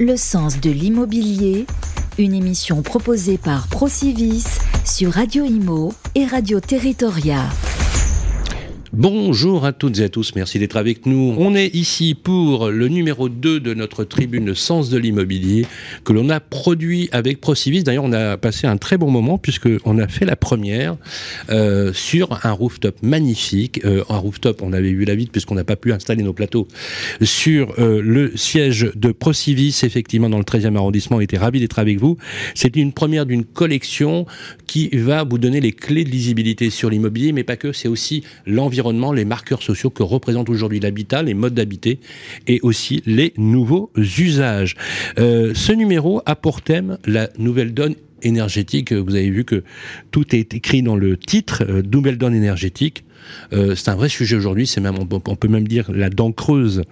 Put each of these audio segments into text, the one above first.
Le sens de l'immobilier, une émission proposée par Procivis sur Radio Imo et Radio Territoria. Bonjour à toutes et à tous, merci d'être avec nous. On est ici pour le numéro 2 de notre tribune Sens de l'immobilier que l'on a produit avec Procivis. D'ailleurs, on a passé un très bon moment puisqu'on a fait la première euh, sur un rooftop magnifique. Euh, un rooftop, on avait vu la vide puisqu'on n'a pas pu installer nos plateaux sur euh, le siège de Procivis, effectivement dans le 13e arrondissement. On était ravis d'être avec vous. C'est une première d'une collection qui va vous donner les clés de lisibilité sur l'immobilier, mais pas que, c'est aussi l'environnement les marqueurs sociaux que représente aujourd'hui l'habitat, les modes d'habiter et aussi les nouveaux usages. Euh, ce numéro a pour thème la nouvelle donne énergétique. Vous avez vu que tout est écrit dans le titre, euh, nouvelle donne énergétique. Euh, c'est un vrai sujet aujourd'hui. On, peut même dire la dent creuse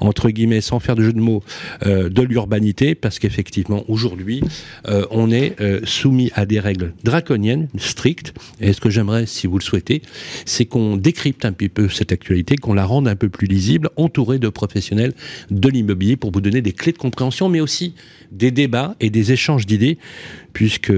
entre guillemets, sans faire de jeu de mots, euh, de l'urbanité, parce qu'effectivement aujourd'hui, euh, on est soumis à des règles draconiennes, strictes. Et ce que j'aimerais, si vous le souhaitez, c'est qu'on décrypte un petit peu cette actualité, qu'on la rende un peu plus lisible, entourée de professionnels de l'immobilier pour vous donner des clés de compréhension, mais aussi des débats et des échanges d'idées, puisque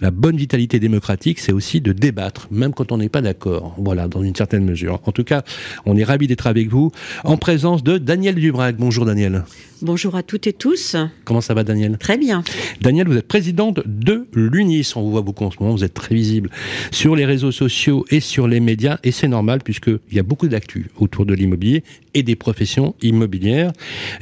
la bonne vitalité démocratique, c'est aussi de débattre, même quand on n'est pas d'accord. Voilà, dans une certaine mesure. En tout cas, on est ravis d'être avec vous en présence de Daniel Dubrac. Bonjour Daniel. Bonjour à toutes et tous. Comment ça va Daniel? Très bien. Daniel, vous êtes présidente de l'UNIS. On vous voit beaucoup en ce moment, vous êtes très visible sur les réseaux sociaux et sur les médias. Et c'est normal puisqu'il y a beaucoup d'actu autour de l'immobilier et des professions immobilières.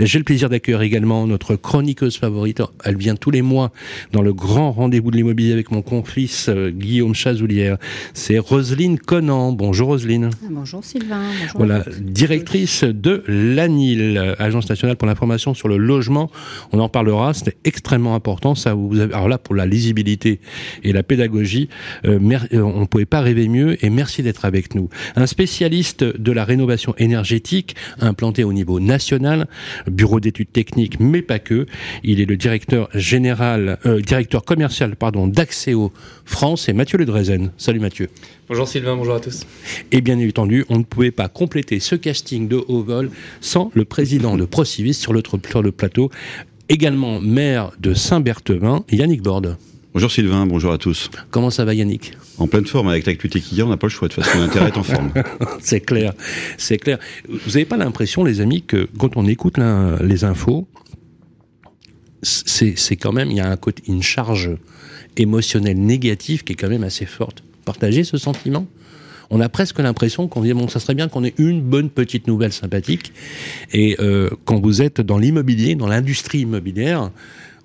J'ai le plaisir d'accueillir également notre chroniqueuse favorite. Elle vient tous les mois dans le grand rendez-vous de l'immobilier avec mon complice euh, Guillaume Chazoulière. C'est Roselyne Conan. Bonjour Roselyne. Bonjour Sylvain. Bonjour voilà, directrice de l'ANIL, Agence nationale pour l'information sur le logement. On en parlera, c'était extrêmement important. Ça, vous avez, alors là, pour la lisibilité et la pédagogie, euh, euh, on ne pouvait pas rêver mieux et merci d'être avec nous. Un spécialiste de la rénovation énergétique implanté au niveau national, bureau d'études techniques, mais pas que. Il est le directeur général, euh, directeur commercial, pardon, d'Axéo France et Mathieu Le Drezen. Salut Mathieu. Bonjour Sylvain, bonjour à tous. Et bien entendu, on ne pouvait pas compléter ce casting de haut vol sans le président de Procivis sur le, sur le plateau, également maire de Saint-Berthevin, Yannick Borde. Bonjour Sylvain, bonjour à tous. Comment ça va Yannick? En pleine forme, avec l'actualité qu'il y a, on n'a pas le choix, de toute façon l'intérêt est en forme. c'est clair, c'est clair. Vous n'avez pas l'impression, les amis, que quand on écoute les infos, c'est quand même, il y a un côté, une charge émotionnelle négative qui est quand même assez forte partager ce sentiment on a presque l'impression qu'on dit bon, ça serait bien qu'on ait une bonne petite nouvelle sympathique. Et euh, quand vous êtes dans l'immobilier, dans l'industrie immobilière,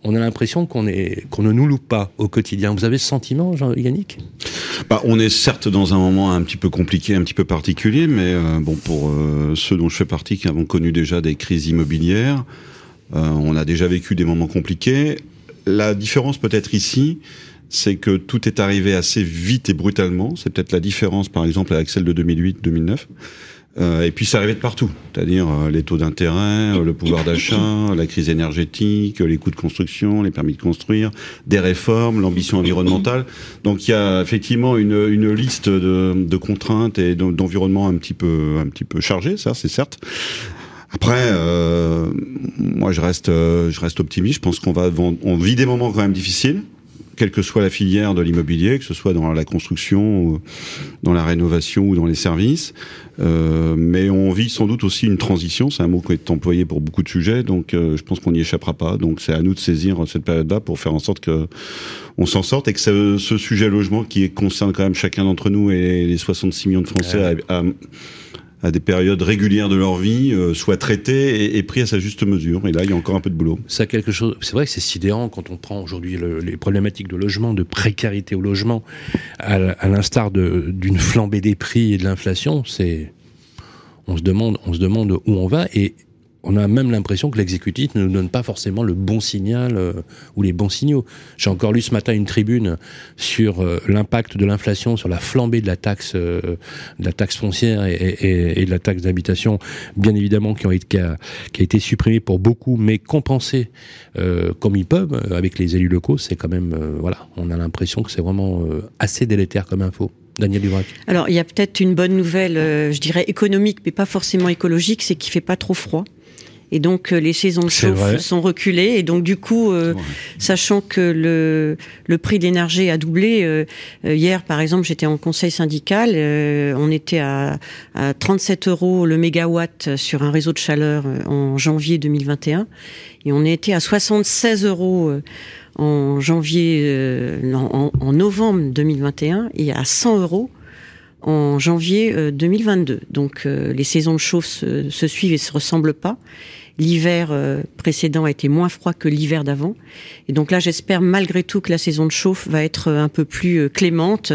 on a l'impression qu'on est ne nous loupe pas au quotidien. Vous avez ce sentiment, Jean Yannick bah, on est certes dans un moment un petit peu compliqué, un petit peu particulier, mais euh, bon pour euh, ceux dont je fais partie qui avons connu déjà des crises immobilières, on a déjà vécu des moments compliqués. La différence peut-être ici, c'est que tout est arrivé assez vite et brutalement. C'est peut-être la différence, par exemple, avec celle de 2008-2009. Euh, et puis c'est arrivé de partout, c'est-à-dire euh, les taux d'intérêt, euh, le pouvoir d'achat, la crise énergétique, les coûts de construction, les permis de construire, des réformes, l'ambition environnementale. Donc il y a effectivement une, une liste de, de contraintes et d'environnement un petit peu un petit peu chargé, ça c'est certes. Après, moi je reste je reste optimiste. Je pense qu'on va on vit des moments quand même difficiles quelle que soit la filière de l'immobilier, que ce soit dans la construction, dans la rénovation ou dans les services. Euh, mais on vit sans doute aussi une transition, c'est un mot qui est employé pour beaucoup de sujets, donc euh, je pense qu'on n'y échappera pas. Donc c'est à nous de saisir cette période-là pour faire en sorte que on s'en sorte et que ce, ce, sujet logement qui concerne quand même chacun d'entre nous et les 66 millions de Français à, à des périodes régulières de leur vie euh, soit traité et, pris à sa juste mesure. Et là, il y a encore un peu de boulot. Ça quelque chose. C'est vrai que c'est sidérant quand on prend aujourd'hui les problématiques de logement, de précarité au logement, à, l'instar d'une flambée des prix et de l'inflation. C'est on se demande, on se demande où on va et on a même l'impression que l'exécutif ne nous donne pas forcément le bon signal euh, ou les bons signaux. J'ai encore lu ce matin une tribune sur euh, l'impact de l'inflation sur la flambée de la taxe, euh, de la taxe foncière et, de la taxe d'habitation, bien évidemment qui, ont été, qui, a, été supprimée pour beaucoup, mais compensée comme ils peuvent avec les élus locaux. C'est quand même voilà, on a l'impression que c'est vraiment assez délétère comme info. Daniel Duvrac. Alors, il y a peut-être une bonne nouvelle, je dirais économique, mais pas forcément écologique, c'est qu'il fait pas trop froid Et donc les saisons de chauffe sont reculées. Et donc du coup, sachant que le, le prix de l'énergie a doublé, hier par exemple j'étais en conseil syndical, on était à, à 37 euros le mégawatt sur un réseau de chaleur en janvier 2021. Et on était à 76 euros en janvier, en, novembre 2021 et à 100 euros en janvier 2022. Euh, Donc euh, les saisons de chauffe se, suivent et se ressemblent pas. L'hiver euh, précédent a été moins froid que l'hiver d'avant. Et donc là, j'espère malgré tout que la saison de chauffe va être un peu plus clémente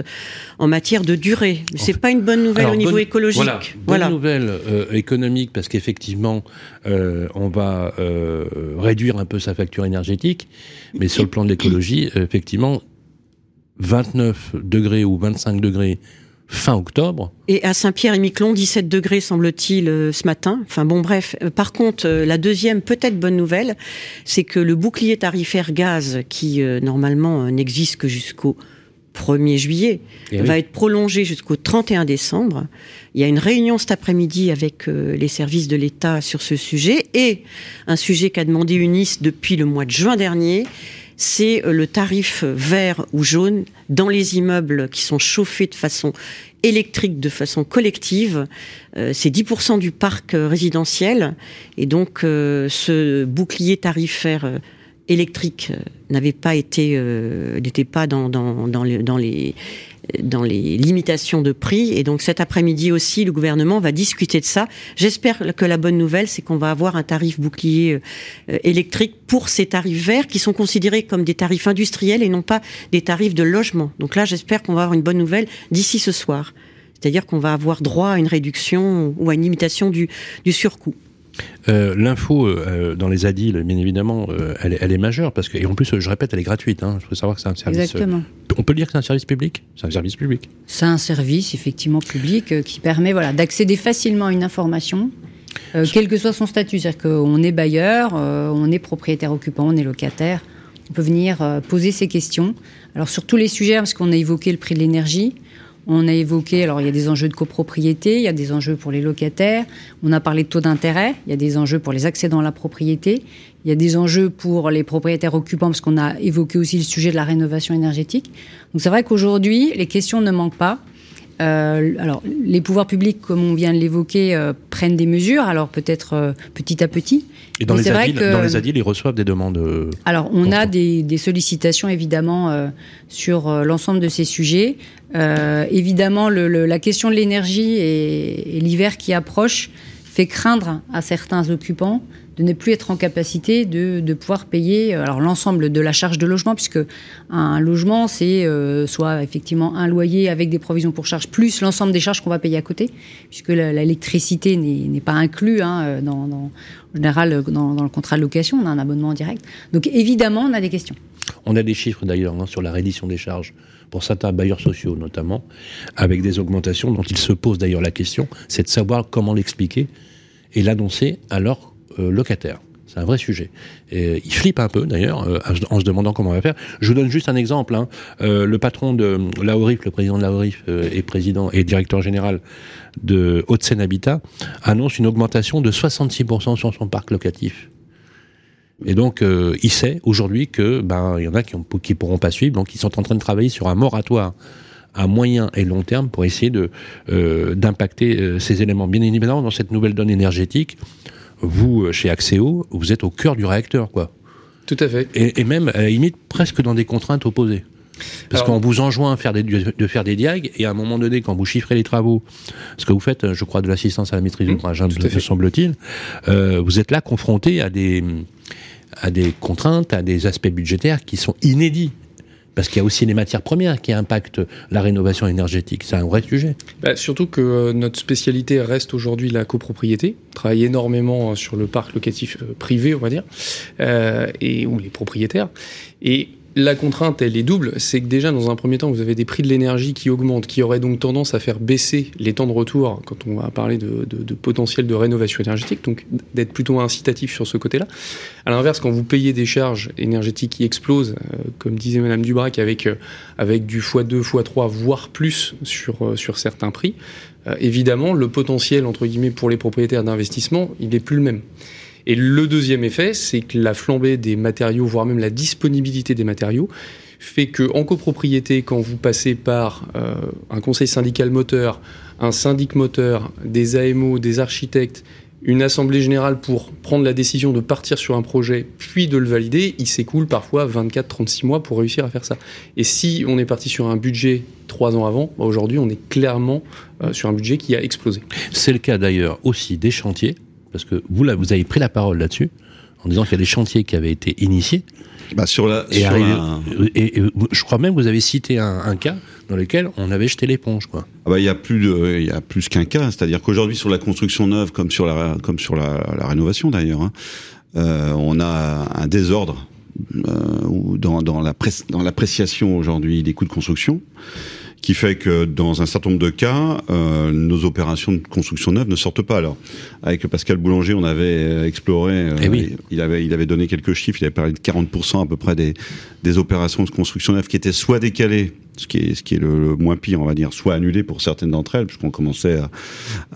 en matière de durée. C'est pas une bonne nouvelle au niveau écologique. Voilà, bonne nouvelle économique parce qu'effectivement, on va réduire un peu sa facture énergétique. Mais sur le plan de l'écologie, effectivement, 29 degrés ou 25 degrés fin octobre. Et à Saint-Pierre-et-Miquelon, 17 degrés semble-t-il euh, ce matin. Enfin bon, bref. Euh, par contre, euh, la deuxième peut-être bonne nouvelle, c'est que le bouclier tarifaire gaz, qui normalement n'existe que jusqu'au 1er juillet, eh va être prolongé jusqu'au 31 décembre. Il y a une réunion cet après-midi avec les services de l'État sur ce sujet et un sujet qu'a demandé UNIS depuis le mois de juin dernier, c'est euh, le tarif vert ou jaune dans les immeubles qui sont chauffés de façon électrique, de façon collective. Euh, c'est 10% du parc euh, résidentiel. Et donc, ce bouclier tarifaire électrique n'avait pas été, n'était pas dans, les dans les limitations de prix. Et donc cet après-midi aussi, le gouvernement va discuter de ça. J'espère que la bonne nouvelle, c'est qu'on va avoir un tarif bouclier euh, électrique pour ces tarifs verts qui sont considérés comme des tarifs industriels et non pas des tarifs de logement. Donc là, j'espère qu'on va avoir une bonne nouvelle d'ici ce soir. C'est-à-dire qu'on va avoir droit à une réduction ou à une limitation du, du surcoût. Euh, l'info euh, dans les ADIL, bien évidemment, euh, elle, est majeure parce que, et en plus, je répète, elle est gratuite. Hein. Je veux savoir que c'est un service. Exactement. on peut dire que c'est un service public? C'est un service public. C'est un service effectivement public qui permet voilà d'accéder facilement à une information. quel que soit son statut, c'est-à-dire qu'on est bailleur, on est propriétaire occupant, on est locataire, on peut venir poser ses questions. Alors sur tous les sujets, parce qu'on a évoqué le prix de l'énergie, on a évoqué, alors il y a des enjeux de copropriété, il y a des enjeux pour les locataires, on a parlé de taux d'intérêt, il y a des enjeux pour les accédants à la propriété, il y a des enjeux pour les propriétaires occupants, parce qu'on a évoqué aussi le sujet de la rénovation énergétique. Donc c'est vrai qu'aujourd'hui, les questions ne manquent pas. Euh, alors, les pouvoirs publics, comme on vient de l'évoquer, euh, prennent des mesures, alors peut-être euh, petit à petit. Et dans les, ADIL, dans les ils reçoivent des demandes Alors, on a des, sollicitations, évidemment, sur l'ensemble de ces sujets. évidemment, la question de l'énergie et l'hiver qui approche fait craindre à certains occupants de ne plus être en capacité de, de pouvoir payer euh, alors l'ensemble de la charge de logement, puisque un logement, c'est euh, soit effectivement un loyer avec des provisions pour charge, plus l'ensemble des charges qu'on va payer à côté, puisque l'électricité n'est pas inclus hein, dans, en général dans, le contrat de location, on a un abonnement direct. Donc évidemment, on a des questions. On a des chiffres d'ailleurs hein, sur la reddition des charges pour certains bailleurs sociaux notamment, avec des augmentations dont il se pose d'ailleurs la question, c'est de savoir comment l'expliquer et l'annoncer alors locataires. C'est un vrai sujet. Et il flippe un peu d'ailleurs euh, en se demandant comment on va faire. Je vous donne juste un exemple. Hein. Euh, le patron de l'AORIF, le président de l'AORIF et président et directeur général de Haute-Seine Habitat, annonce une augmentation de 66% sur son parc locatif. Et donc, il sait aujourd'hui que ben il y en a qui, qui pourront pas suivre, donc ils sont en train de travailler sur un moratoire à moyen et long terme pour essayer de d'impacter ces éléments. Bien évidemment, dans cette nouvelle donne énergétique, vous, euh, chez Axéo, vous êtes au cœur du réacteur, quoi. Tout à fait. Et, même, à la limite, presque dans des contraintes opposées. Parce qu'on vous enjoint faire des, de faire des diags, et à un moment donné, quand vous chiffrez les travaux, ce que vous faites, je crois, de l'assistance à la maîtrise mmh, d'ouvrage, me semble-t-il, euh, vous êtes là confronté à des, à des contraintes, à des aspects budgétaires qui sont inédits. Parce qu'il y a aussi les matières premières qui impactent la rénovation énergétique. C'est un vrai sujet. Bah, surtout que euh, notre spécialité reste aujourd'hui la copropriété. On travaille énormément euh, sur le parc locatif euh, privé, on va dire, et, ou les propriétaires. Et la contrainte, elle est double. C'est que déjà, dans un premier temps, vous avez des prix de l'énergie qui augmentent, qui auraient donc tendance à faire baisser les temps de retour quand on va parler de, potentiel de rénovation énergétique, donc d'être plutôt incitatif sur ce côté-là. À l'inverse, quand vous payez des charges énergétiques qui explosent, euh, comme disait Madame Dubrac, avec, euh, avec du x2, x3, voire plus sur, euh, sur certains prix, évidemment, le potentiel, entre guillemets, pour les propriétaires d'investissement, il n'est plus le même. Et le deuxième effet, c'est que la flambée des matériaux, voire même la disponibilité des matériaux, fait que en copropriété, quand vous passez par euh, un conseil syndical moteur, un syndic moteur, des AMO, des architectes, une assemblée générale pour prendre la décision de partir sur un projet, puis de le valider, il s'écoule parfois 24-36 mois pour réussir à faire ça. Et si on est parti sur un budget trois ans avant, bah, aujourd'hui on est clairement euh, sur un budget qui a explosé. C'est le cas d'ailleurs aussi des chantiers, parce que vous, là, vous avez pris la parole là-dessus, en disant qu'il y a des chantiers qui avaient été initiés. Bah, sur la, Et, sur arrivé- la- et- et je crois même que vous avez cité un, un cas dans lequel on avait jeté l'éponge. Quoi. Ah bah, il y a plus de, il y a plus qu'un cas, c'est-à-dire qu'aujourd'hui sur la construction neuve comme sur la comme sur la, la rénovation d'ailleurs, hein, euh, on a un désordre euh, dans la dans l'appréciation aujourd'hui des coûts de construction qui fait que dans un certain nombre de cas, euh, nos opérations de construction neuve ne sortent pas. Alors, avec Pascal Boulanger, on avait euh, exploré, euh, Eh oui. il avait il avait donné quelques chiffres, il avait parlé de 40% à peu près des des opérations de construction neuve qui étaient soit décalées, ce qui est ce qui est le, le moins pire, on va dire, soit annulées pour certaines d'entre elles, puisqu'on commençait à,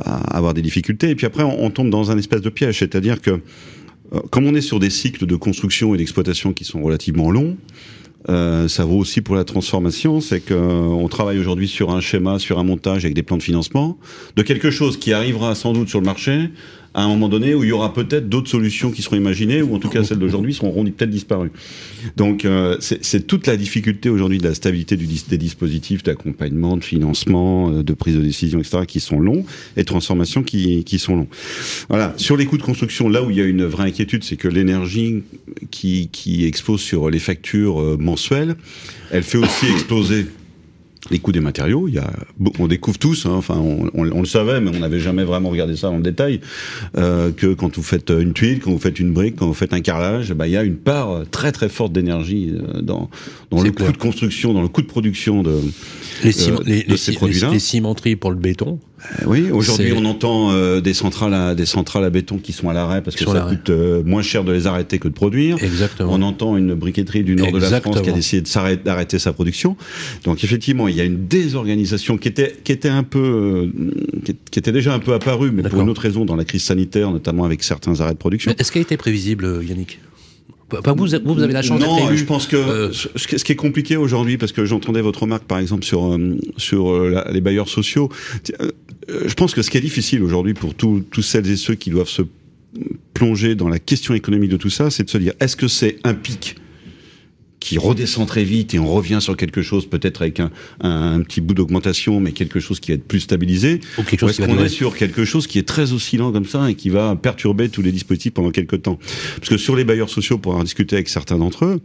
à avoir des difficultés. Et puis après, on, on tombe dans un espèce de piège, c'est-à-dire que euh, comme on est sur des cycles de construction et d'exploitation qui sont relativement longs, euh, ça vaut aussi pour la transformation, c'est que euh, travaille aujourd'hui sur un schéma, sur un montage avec des plans de financement de quelque chose qui arrivera sans doute sur le marché à un moment donné où il y aura peut-être d'autres solutions qui seront imaginées ou en tout cas celles d'aujourd'hui seront peut-être disparues. Donc euh, c'est toute la difficulté aujourd'hui de la stabilité des dispositifs d'accompagnement, de financement, euh, de prise de décision, etc. qui sont longs et de transformation qui, qui sont longs. Voilà. Sur les coûts de construction, là où il y a une vraie inquiétude, c'est que l'énergie qui, qui expose sur les factures euh, mensuelles, elle fait aussi exploser les coûts des matériaux. Il y a, bon, on découvre tous, hein, enfin, on, on- on le savait, mais on n'avait jamais vraiment regardé ça dans le détail, euh, que quand vous faites une tuile, quand vous faites une brique, quand vous faites un carrelage, bah, il y a une part euh, très très forte d'énergie euh, dans, dans le clair. coût de construction, dans le coût de production de. Les, ciment- Euh, les, de les, ces ci- produits-là. les- les cimenteries pour le béton. Euh, oui, aujourd'hui on entend euh, des centrales à des centrales à béton qui sont à l'arrêt parce que ça coûte euh, moins cher de les arrêter que de produire. Exactement. On entend une briqueterie du nord de la France qui a décidé de d'arrêter sa production. Donc effectivement, il y a une désorganisation qui était, qui était un peu, euh, qui, qui était déjà un peu apparue, mais pour une autre raison dans la crise sanitaire, notamment avec certains arrêts de production. Est-ce qu'elle était prévisible, Yannick? Pas vous, vous, vous avez la chance non, d'être élu. je pense que Euh, ce, ce qui est- compliqué aujourd'hui, parce que j'entendais votre remarque par exemple sur euh, sur euh, la- les bailleurs sociaux. Je pense que ce qui est difficile aujourd'hui pour tous celles et ceux qui doivent se plonger dans la question économique de tout ça, c'est de se dire est-ce que c'est un pic qui redescend très vite et on revient sur quelque chose peut-être avec un, un, un petit bout d'augmentation, mais quelque chose qui va être plus stabilisé. Ou quelque Ou est-ce qu'on est sur quelque chose qui est très oscillant comme ça et qui va perturber tous les dispositifs pendant quelques temps? Parce que sur les bailleurs sociaux, pour en discuter avec certains d'entre eux,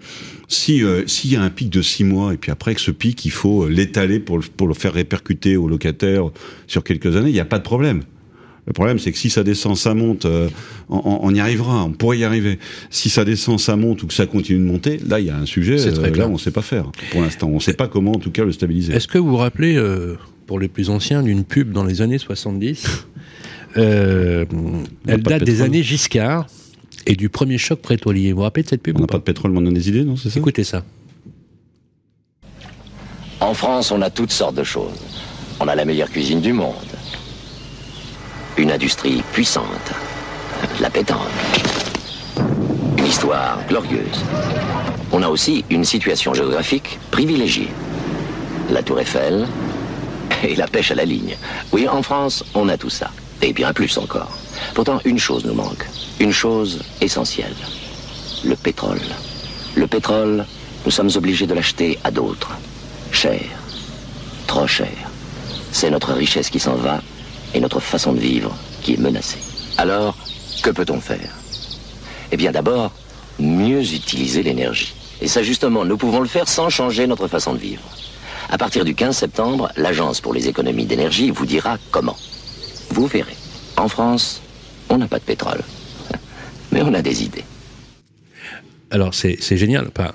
si euh, s'il y a un pic de six mois et puis après que ce pic, il faut euh, l'étaler pour le, pour le faire répercuter aux locataires sur quelques années, il n'y a pas de problème. Le problème, c'est que si ça descend, ça monte, euh, on, y arrivera, on pourrait y arriver. Si ça descend, ça monte ou que ça continue de monter, là, il y a un sujet, C'est très euh, clair. là, on ne sait pas faire pour l'instant. On ne sait pas comment, en tout cas, le stabiliser. Est-ce que vous vous rappelez, euh, pour les plus anciens, d'une pub dans les années 70 euh, Elle de date des années Giscard et du premier choc pétrolier. Vous vous rappelez de cette pub On n'a pas de pétrole, mais on a des idées, non C'est ça Écoutez ça. En France, on a toutes sortes de choses. On a la meilleure cuisine du monde. Une industrie puissante. La pétanque. Une histoire glorieuse. On a aussi une situation géographique privilégiée. La Tour Eiffel et la pêche à la ligne. Oui, en France, on a tout ça. Et bien plus encore. Pourtant, une chose nous manque. Une chose essentielle. Le pétrole. Le pétrole, nous sommes obligés de l'acheter à d'autres. Cher. Trop cher. C'est notre richesse qui s'en va et notre façon de vivre qui est menacée. Alors, que peut-on faire? Eh bien d'abord, mieux utiliser l'énergie. Et ça justement, nous pouvons le faire sans changer notre façon de vivre. À partir du 15 septembre, l'Agence pour les économies d'énergie vous dira comment. Vous verrez. En France, on n'a pas de pétrole. Mais on a des idées. Alors c'est génial, pas,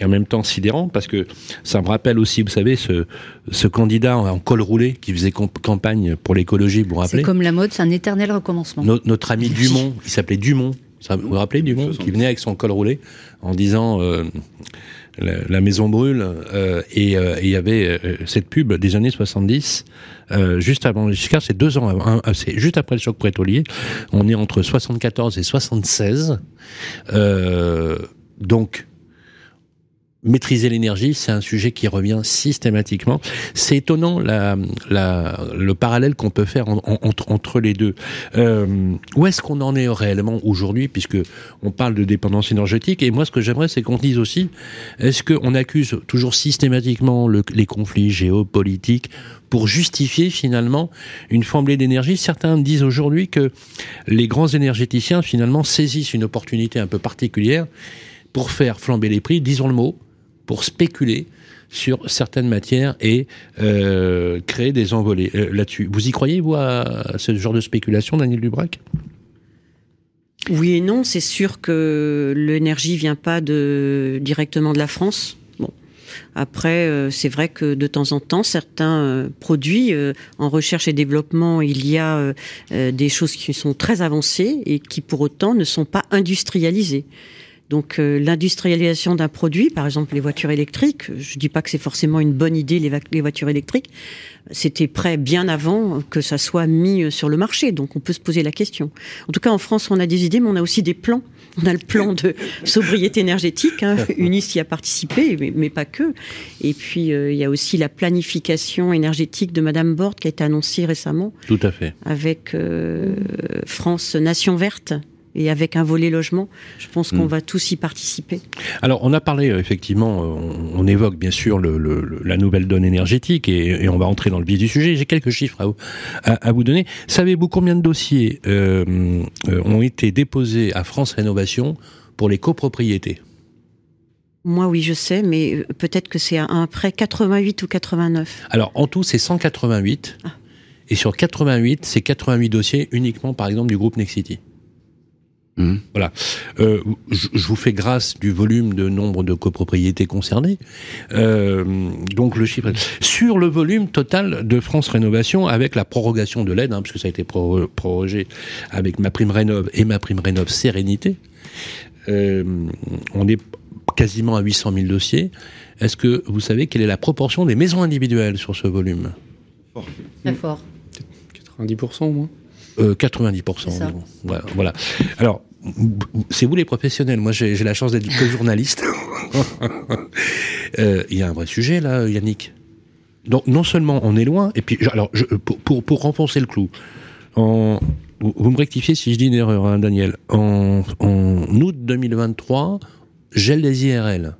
et en même temps sidérant parce que ça me rappelle aussi, vous savez, ce, ce candidat en, col roulé qui faisait campagne pour l'écologie, vous vous C'est rappelez comme la mode, c'est un éternel recommencement. No- Notre ami Dumont, qui s'appelait Dumont, Ça, vous vous rappelez du monde qui venait avec son col roulé en disant euh, la, la maison brûle euh, et euh, il y avait euh, cette pub des années 70 euh, juste avant Giscard, c'est deux ans avant, hein, c'est juste après le choc pétrolier. On est entre 74 et 76. Euh, donc maîtriser l'énergie, c'est un sujet qui revient systématiquement. C'est étonnant la, la, le parallèle qu'on peut faire en- en- entre, entre les deux. Euh, où est-ce qu'on en est réellement aujourd'hui, puisque on parle de dépendance énergétique Et moi, ce que j'aimerais, c'est qu'on dise aussi est-ce qu'on accuse toujours systématiquement le- les conflits géopolitiques pour justifier finalement une flambée d'énergie? Certains disent aujourd'hui que les grands énergéticiens finalement saisissent une opportunité un peu particulière pour faire flamber les prix, disons le mot, pour spéculer sur certaines matières et euh, créer des envolées euh, là-dessus. Vous y croyez, vous, à ce genre de spéculation, Daniel Dubrac? Oui et non, c'est sûr que l'énergie vient pas directement de la France. Après, euh, c'est vrai que de temps en temps, certains produits en recherche et développement, il y a des choses qui sont très avancées et qui pour autant ne sont pas industrialisées. Donc euh, l'industrialisation d'un produit, par exemple les voitures électriques, je dis pas que c'est forcément une bonne idée les voitures électriques, c'était prêt bien avant que ça soit mis euh, sur le marché. Donc on peut se poser la question. En tout cas en France on a des idées, mais on a aussi des plans. On a le plan de sobriété énergétique, hein, Unis y a participé, mais, mais pas que. Et puis euh, il y a aussi la planification énergétique de Madame Borde qui a été annoncée récemment Tout à fait. avec euh, France Nation Verte et avec un volet logement. Je pense qu'on Mm. va tous y participer. Alors, on a parlé, euh, effectivement, euh, on, on évoque bien sûr le, le- le- la nouvelle donne énergétique et, et on va entrer dans le vif du sujet. J'ai quelques chiffres à, vous- à, à vous donner. Savez-vous combien de dossiers euh, ont été déposés à France Rénovation pour les copropriétés? Moi, oui, je sais, mais peut-être que c'est à un près 88 ou 89. Alors, en tout, c'est 188. Ah. Et sur 88, c'est 88 dossiers uniquement, par exemple, du groupe Nexity. Mhm. Voilà. Euh, je, vous fais grâce du volume de nombre de copropriétés concernées. Euh, donc le chiffre sur le volume total de France Rénovation avec la prorogation de l'aide, hein, parce que ça a été pro- prorogé avec ma prime rénov et ma prime rénov Sérénité. Euh, on est quasiment à 800 000 dossiers. Est-ce que vous savez quelle est la proportion des maisons individuelles sur ce volume? Très fort. 90% au moins? Euh, 90% C'est ça. environ. Voilà, voilà. Alors, c'est vous les professionnels. Moi, j'ai la chance d'être que journaliste. Euh, Il y a un vrai sujet là, Yannick. Donc, non seulement on est loin, et puis, alors, pour, pour, pour renfoncer le clou, vous me rectifiez si je dis une erreur, hein, Daniel. En, août 2023, gel des IRL.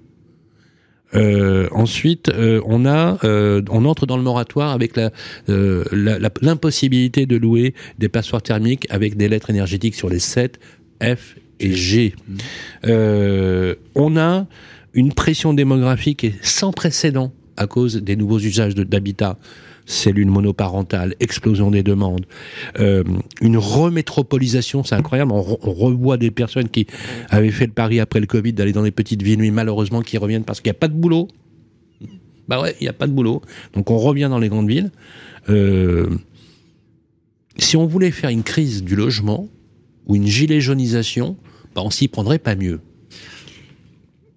Euh, ensuite, euh, on a, on entre dans le moratoire avec euh, la- la- l'impossibilité de louer des passoires thermiques avec des lettres énergétiques sur les 7, F et G. Euh, on a une pression démographique sans précédent à cause des nouveaux usages d'habitat. Cellules monoparentales, explosion des demandes, euh, une remétropolisation, c'est incroyable. On revoit des personnes qui avaient fait le pari après le Covid d'aller dans les petites villes, mais malheureusement qui reviennent parce qu'il n'y a pas de boulot. Bah ouais, il n'y a pas de boulot. Donc on revient dans les grandes villes. Euh, si on voulait faire une crise du logement ou une gilet jaunisation, bah on s'y prendrait pas mieux.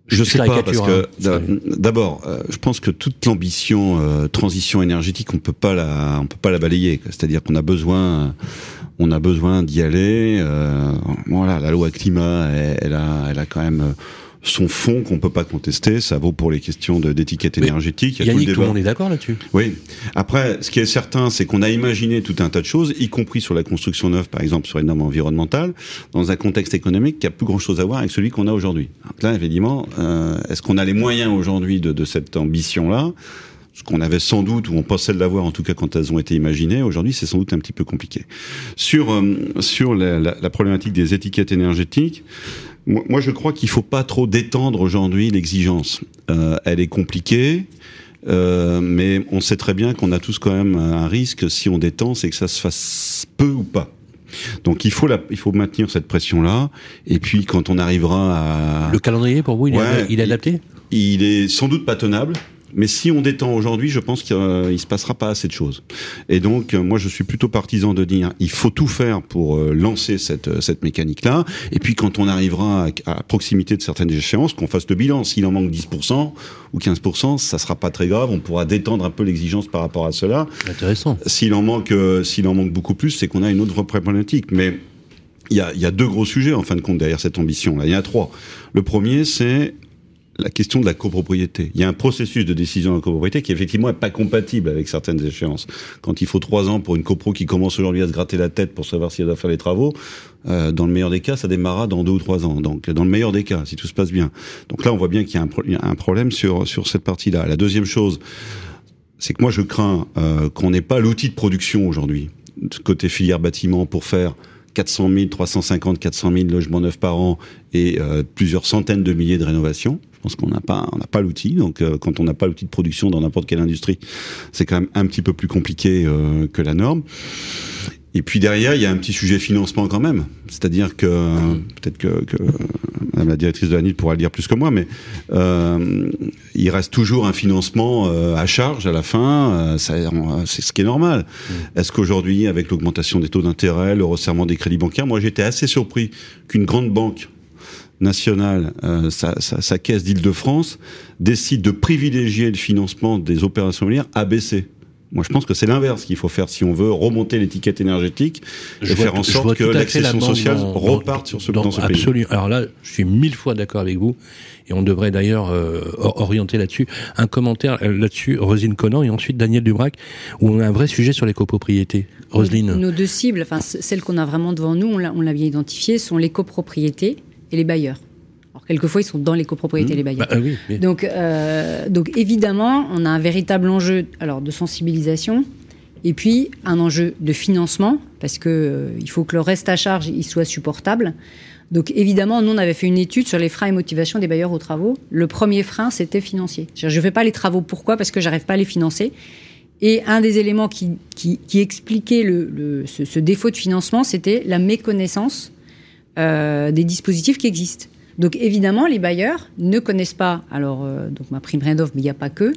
Je sais pas parce que hein. d'a- d'abord, euh, je pense que toute l'ambition euh, transition énergétique, on peut pas la, on peut pas la balayer. C'est-à-dire qu'on a besoin, on a besoin d'y aller. euh, voilà, la loi climat, elle, elle a, elle a quand même son fond qu'on peut pas contester. Ça vaut pour les questions d'étiquette énergétique. Il y a Yannick, tout le tout le débat. monde est d'accord là-dessus. Oui. Après, ce qui est certain, c'est qu'on a imaginé tout un tas de choses, y compris sur la construction neuve, par exemple, sur les normes environnementales, dans un contexte économique qui a plus grand-chose à voir avec celui qu'on a aujourd'hui. Donc là, évidemment, euh, est-ce qu'on a les moyens aujourd'hui de, de cette ambition-là? Ce qu'on avait sans doute, ou on pensait de l'avoir en tout cas quand elles ont été imaginées, aujourd'hui c'est sans doute un petit peu compliqué. Sur, euh, sur la, la- la problématique des étiquettes énergétiques, moi, je crois qu'il faut pas trop détendre aujourd'hui l'exigence. Euh, elle est compliquée, euh, mais on sait très bien qu'on a tous quand même un risque si on détend, c'est que ça se fasse peu ou pas. Donc il faut la, il faut maintenir cette pression là, et puis quand on arrivera à, Le calendrier pour vous, il, est, il est adapté? il est sans doute pas tenable. Mais si on détend aujourd'hui, je pense qu'il ne se passera pas assez de choses. Et donc, moi, je suis plutôt partisan de dire, il faut tout faire pour lancer cette, cette mécanique-là. Et puis, quand on arrivera à, à proximité de certaines échéances, qu'on fasse le bilan. S'il en manque 10% ou 15%, ça sera pas très grave. On pourra détendre un peu l'exigence par rapport à cela. Intéressant. S'il en manque, s'il en manque beaucoup plus, c'est qu'on a une autre problématique. Mais il y a, y a, deux gros sujets en fin de compte derrière cette ambition. Il y en a trois. Le premier, c'est la question de la copropriété. Il y a un processus de décision de la copropriété qui effectivement n'est pas compatible avec certaines échéances. Quand il faut trois ans pour une copro qui commence aujourd'hui à se gratter la tête pour savoir si elle doit faire les travaux, euh, dans le meilleur des cas, ça démarrera dans deux ou trois ans. Donc dans le meilleur des cas, si tout se passe bien. Donc là, on voit bien qu'il y a un, un problème sur sur cette partie-là. La deuxième chose, c'est que moi je crains euh, qu'on n'ait pas l'outil de production aujourd'hui côté filière bâtiment pour faire 400 000, 350, 400 000 logements neufs par an et euh, plusieurs centaines de milliers de rénovations. Je pense qu'on n'a pas, l'outil. Donc, euh, quand on n'a pas l'outil de production dans n'importe quelle industrie, c'est quand même un petit peu plus compliqué euh, que la norme. Et puis derrière, il y a un petit sujet financement quand même. C'est-à-dire que peut-être que, que Madame la directrice de l'ANIL pourra le dire plus que moi, mais euh, il reste toujours un financement euh, à charge à la fin. Euh, c'est ce qui est normal. Mmh. Est-ce qu'aujourd'hui, avec l'augmentation des taux d'intérêt, le resserrement des crédits bancaires, moi j'étais assez surpris qu'une grande banque nationale, euh, sa, sa, sa, caisse d'Île-de-France, décide de privilégier le financement des opérations immobilières à baisser. Moi, je pense que c'est l'inverse qu'il faut faire si on veut remonter l'étiquette énergétique je et faire en sorte que l'accession sociale dans, reparte sur ce, dans, dans ce absolument. Alors là, je suis mille fois d'accord avec vous. Et on devrait d'ailleurs euh, orienter là-dessus un commentaire euh, là-dessus, Roselyne Conan et ensuite Daniel Dubrac, où on a un vrai sujet sur les copropriétés. Roselyne. Nos, nos deux cibles, enfin celles qu'on a vraiment devant nous, on l'a bien identifié, sont les copropriétés et les bailleurs. Alors, quelquefois, ils sont dans les copropriétés, mmh, les bailleurs. Bah, oui, oui. Donc, euh, donc, évidemment, on a un véritable enjeu alors, de sensibilisation et puis un enjeu de financement, parce que euh, il faut que le reste à charge il soit supportable. Donc, évidemment, nous, on avait fait une étude sur les freins et motivations des bailleurs aux travaux. Le premier frein, c'était financier. Je ne fais pas les travaux. Pourquoi? Parce que j'arrive pas à les financer. Et un des éléments qui, qui, qui expliquait le, le, ce, ce, défaut de financement, c'était la méconnaissance euh, des dispositifs qui existent. Donc évidemment, les bailleurs ne connaissent pas. Alors, euh, donc ma prime rénov, mais il n'y a pas que.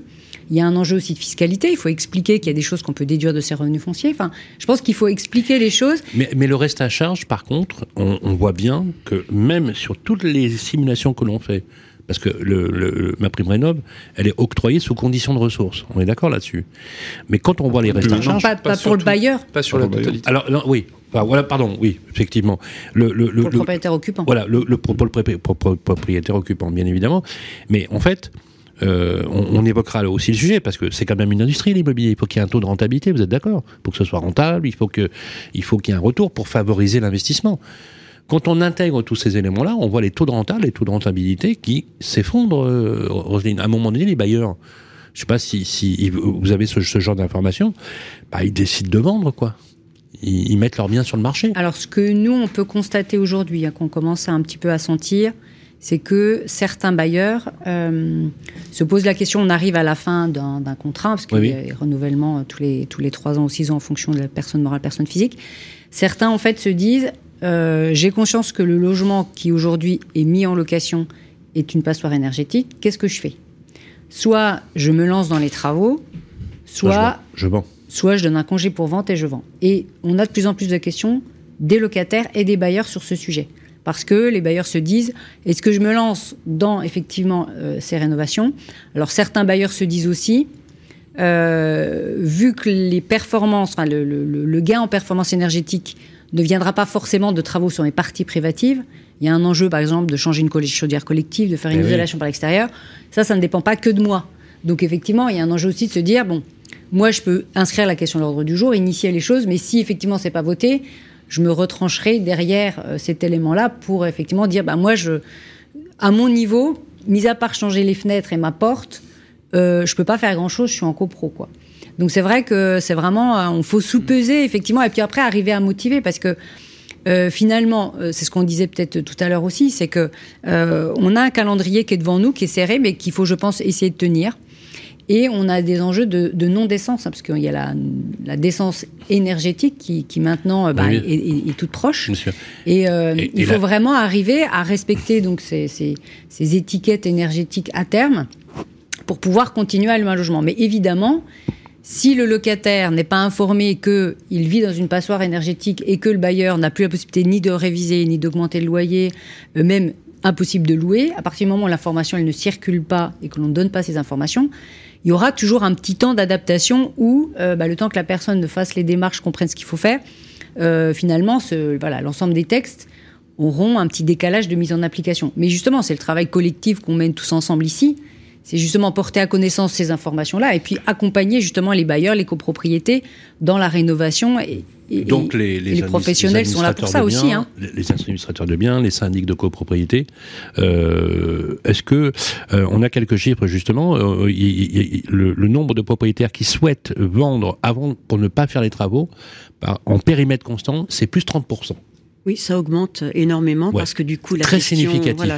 Il y a un enjeu aussi de fiscalité. Il faut expliquer qu'il y a des choses qu'on peut déduire de ces revenus fonciers. Enfin, je pense qu'il faut expliquer les choses. Mais, mais, le reste à charge, par contre, on, on, voit bien que même sur toutes les simulations que l'on fait, parce que le, le, ma prime rénov, elle est octroyée sous condition de ressources. On est d'accord là-dessus. Mais quand on voit les restes à charge, pas, pas, pas pour le bailleur, pas sur la totalité. Alors non, oui, Enfin, voilà, pardon, oui, effectivement. Le, le, pour le, le propriétaire occupant. Voilà, le, le, pour, le propriétaire occupant, bien évidemment. Mais en fait, euh, on, on, évoquera aussi le sujet parce que c'est quand même une industrie l'immobilier. Il faut qu'il y ait un taux de rentabilité. Vous êtes d'accord? Pour que ce soit rentable, il faut qu'il y ait un retour pour favoriser l'investissement. Quand on intègre tous ces éléments-là, on voit les taux de rentable, les taux de rentabilité qui s'effondrent. Euh, Roselyne, à un moment donné, les bailleurs, je sais pas si, si vous avez ce, ce genre d'informations, bah, ils décident de vendre, quoi ils, mettent leurs biens sur le marché. Alors, ce que nous, on peut constater aujourd'hui, hein, qu'on commence à un petit peu à sentir, c'est que certains bailleurs euh, se posent la question, on arrive à la fin d'un contrat, parce qu'il oui, oui. y a renouvellement tous les, tous les 3 ans ou 6 ans en fonction de la personne morale, personne physique. Certains, en fait, se disent, euh, j'ai conscience que le logement qui aujourd'hui est mis en location est une passoire énergétique, qu'est-ce que je fais? Soit je me lance dans les travaux, soit... Je vends. Soit je donne un congé pour vente et je vends. Et on a de plus en plus de questions des locataires et des bailleurs sur ce sujet. Parce que les bailleurs se disent, est-ce que je me lance dans effectivement euh, ces rénovations? Alors certains bailleurs se disent aussi, euh, vu que les performances, enfin, le, le, le, gain en performance énergétique ne viendra pas forcément de travaux sur les parties privatives, il y a un enjeu par exemple de changer une chaudière collective, de faire une Eh oui. isolation par l'extérieur, ça, ça ne dépend pas que de moi. Donc effectivement, il y a un enjeu aussi de se dire, bon, moi, je peux inscrire la question à l'ordre du jour, initier les choses, mais si effectivement c'est pas voté, je me retrancherai derrière euh, cet élément-là pour effectivement dire, bah moi, je, à mon niveau, mis à part changer les fenêtres et ma porte, euh, je peux pas faire grand-chose, je suis en copro, quoi. Donc c'est vrai que c'est vraiment, euh, on faut sous-peser effectivement, et puis après arriver à motiver, parce que euh, finalement, c'est ce qu'on disait peut-être tout à l'heure aussi, c'est que euh, on a un calendrier qui est devant nous, qui est serré, mais qu'il faut, je pense, essayer de tenir. Et on a des enjeux de, de non-décence, hein, parce qu'il y a la, la, décence énergétique qui, qui maintenant bah, oui. est, est, est, toute proche. Et, euh, et, il et faut la... vraiment arriver à respecter donc ces, ces, ces, étiquettes énergétiques à terme pour pouvoir continuer à louer un logement. Mais évidemment, si le locataire n'est pas informé qu'il vit dans une passoire énergétique et que le bailleur n'a plus la possibilité ni de réviser, ni d'augmenter le loyer, euh, même impossible de louer, à partir du moment où l'information elle ne circule pas et que l'on ne donne pas ces informations, il y aura toujours un petit temps d'adaptation où euh, bah, le temps que la personne ne fasse les démarches, comprenne ce qu'il faut faire, euh, finalement, ce, voilà, l'ensemble des textes auront un petit décalage de mise en application. Mais justement, c'est le travail collectif qu'on mène tous ensemble ici c'est justement porter à connaissance ces informations-là et puis accompagner justement les bailleurs, les copropriétés dans la rénovation. Et, Donc les, professionnels sont là pour ça aussi. Hein. Les administrateurs de biens, les syndics de copropriété. Euh, Est-ce que euh, on a quelques chiffres justement euh, le, le, nombre de propriétaires qui souhaitent vendre avant pour ne pas faire les travaux en périmètre constant, c'est plus 30 oui, ça augmente énormément parce que du coup la Très question, voilà,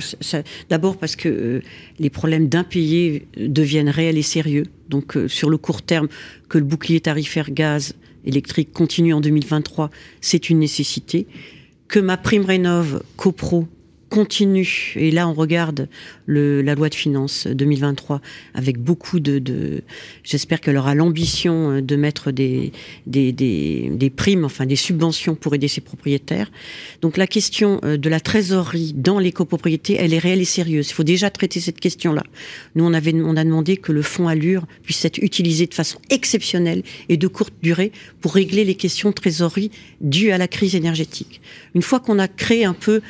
d'abord parce que euh, les problèmes d'impayés deviennent réels et sérieux. Donc euh, sur le court terme, que le bouclier tarifaire gaz électrique continue en 2023, c'est une nécessité. Que ma prime rénove copro continue, et là on regarde le, la loi de finances 2023 avec beaucoup de, de j'espère qu'elle aura l'ambition euh, de mettre des, des, des, des, primes, enfin des subventions pour aider ses propriétaires. Donc la question euh, de la trésorerie dans les copropriétés, elle est réelle et sérieuse. Il faut déjà traiter cette question-là. Nous on avait on a demandé que le fonds Allure puisse être utilisé de façon exceptionnelle et de courte durée pour régler les questions de trésorerie dues à la crise énergétique. Une fois qu'on a créé un peu,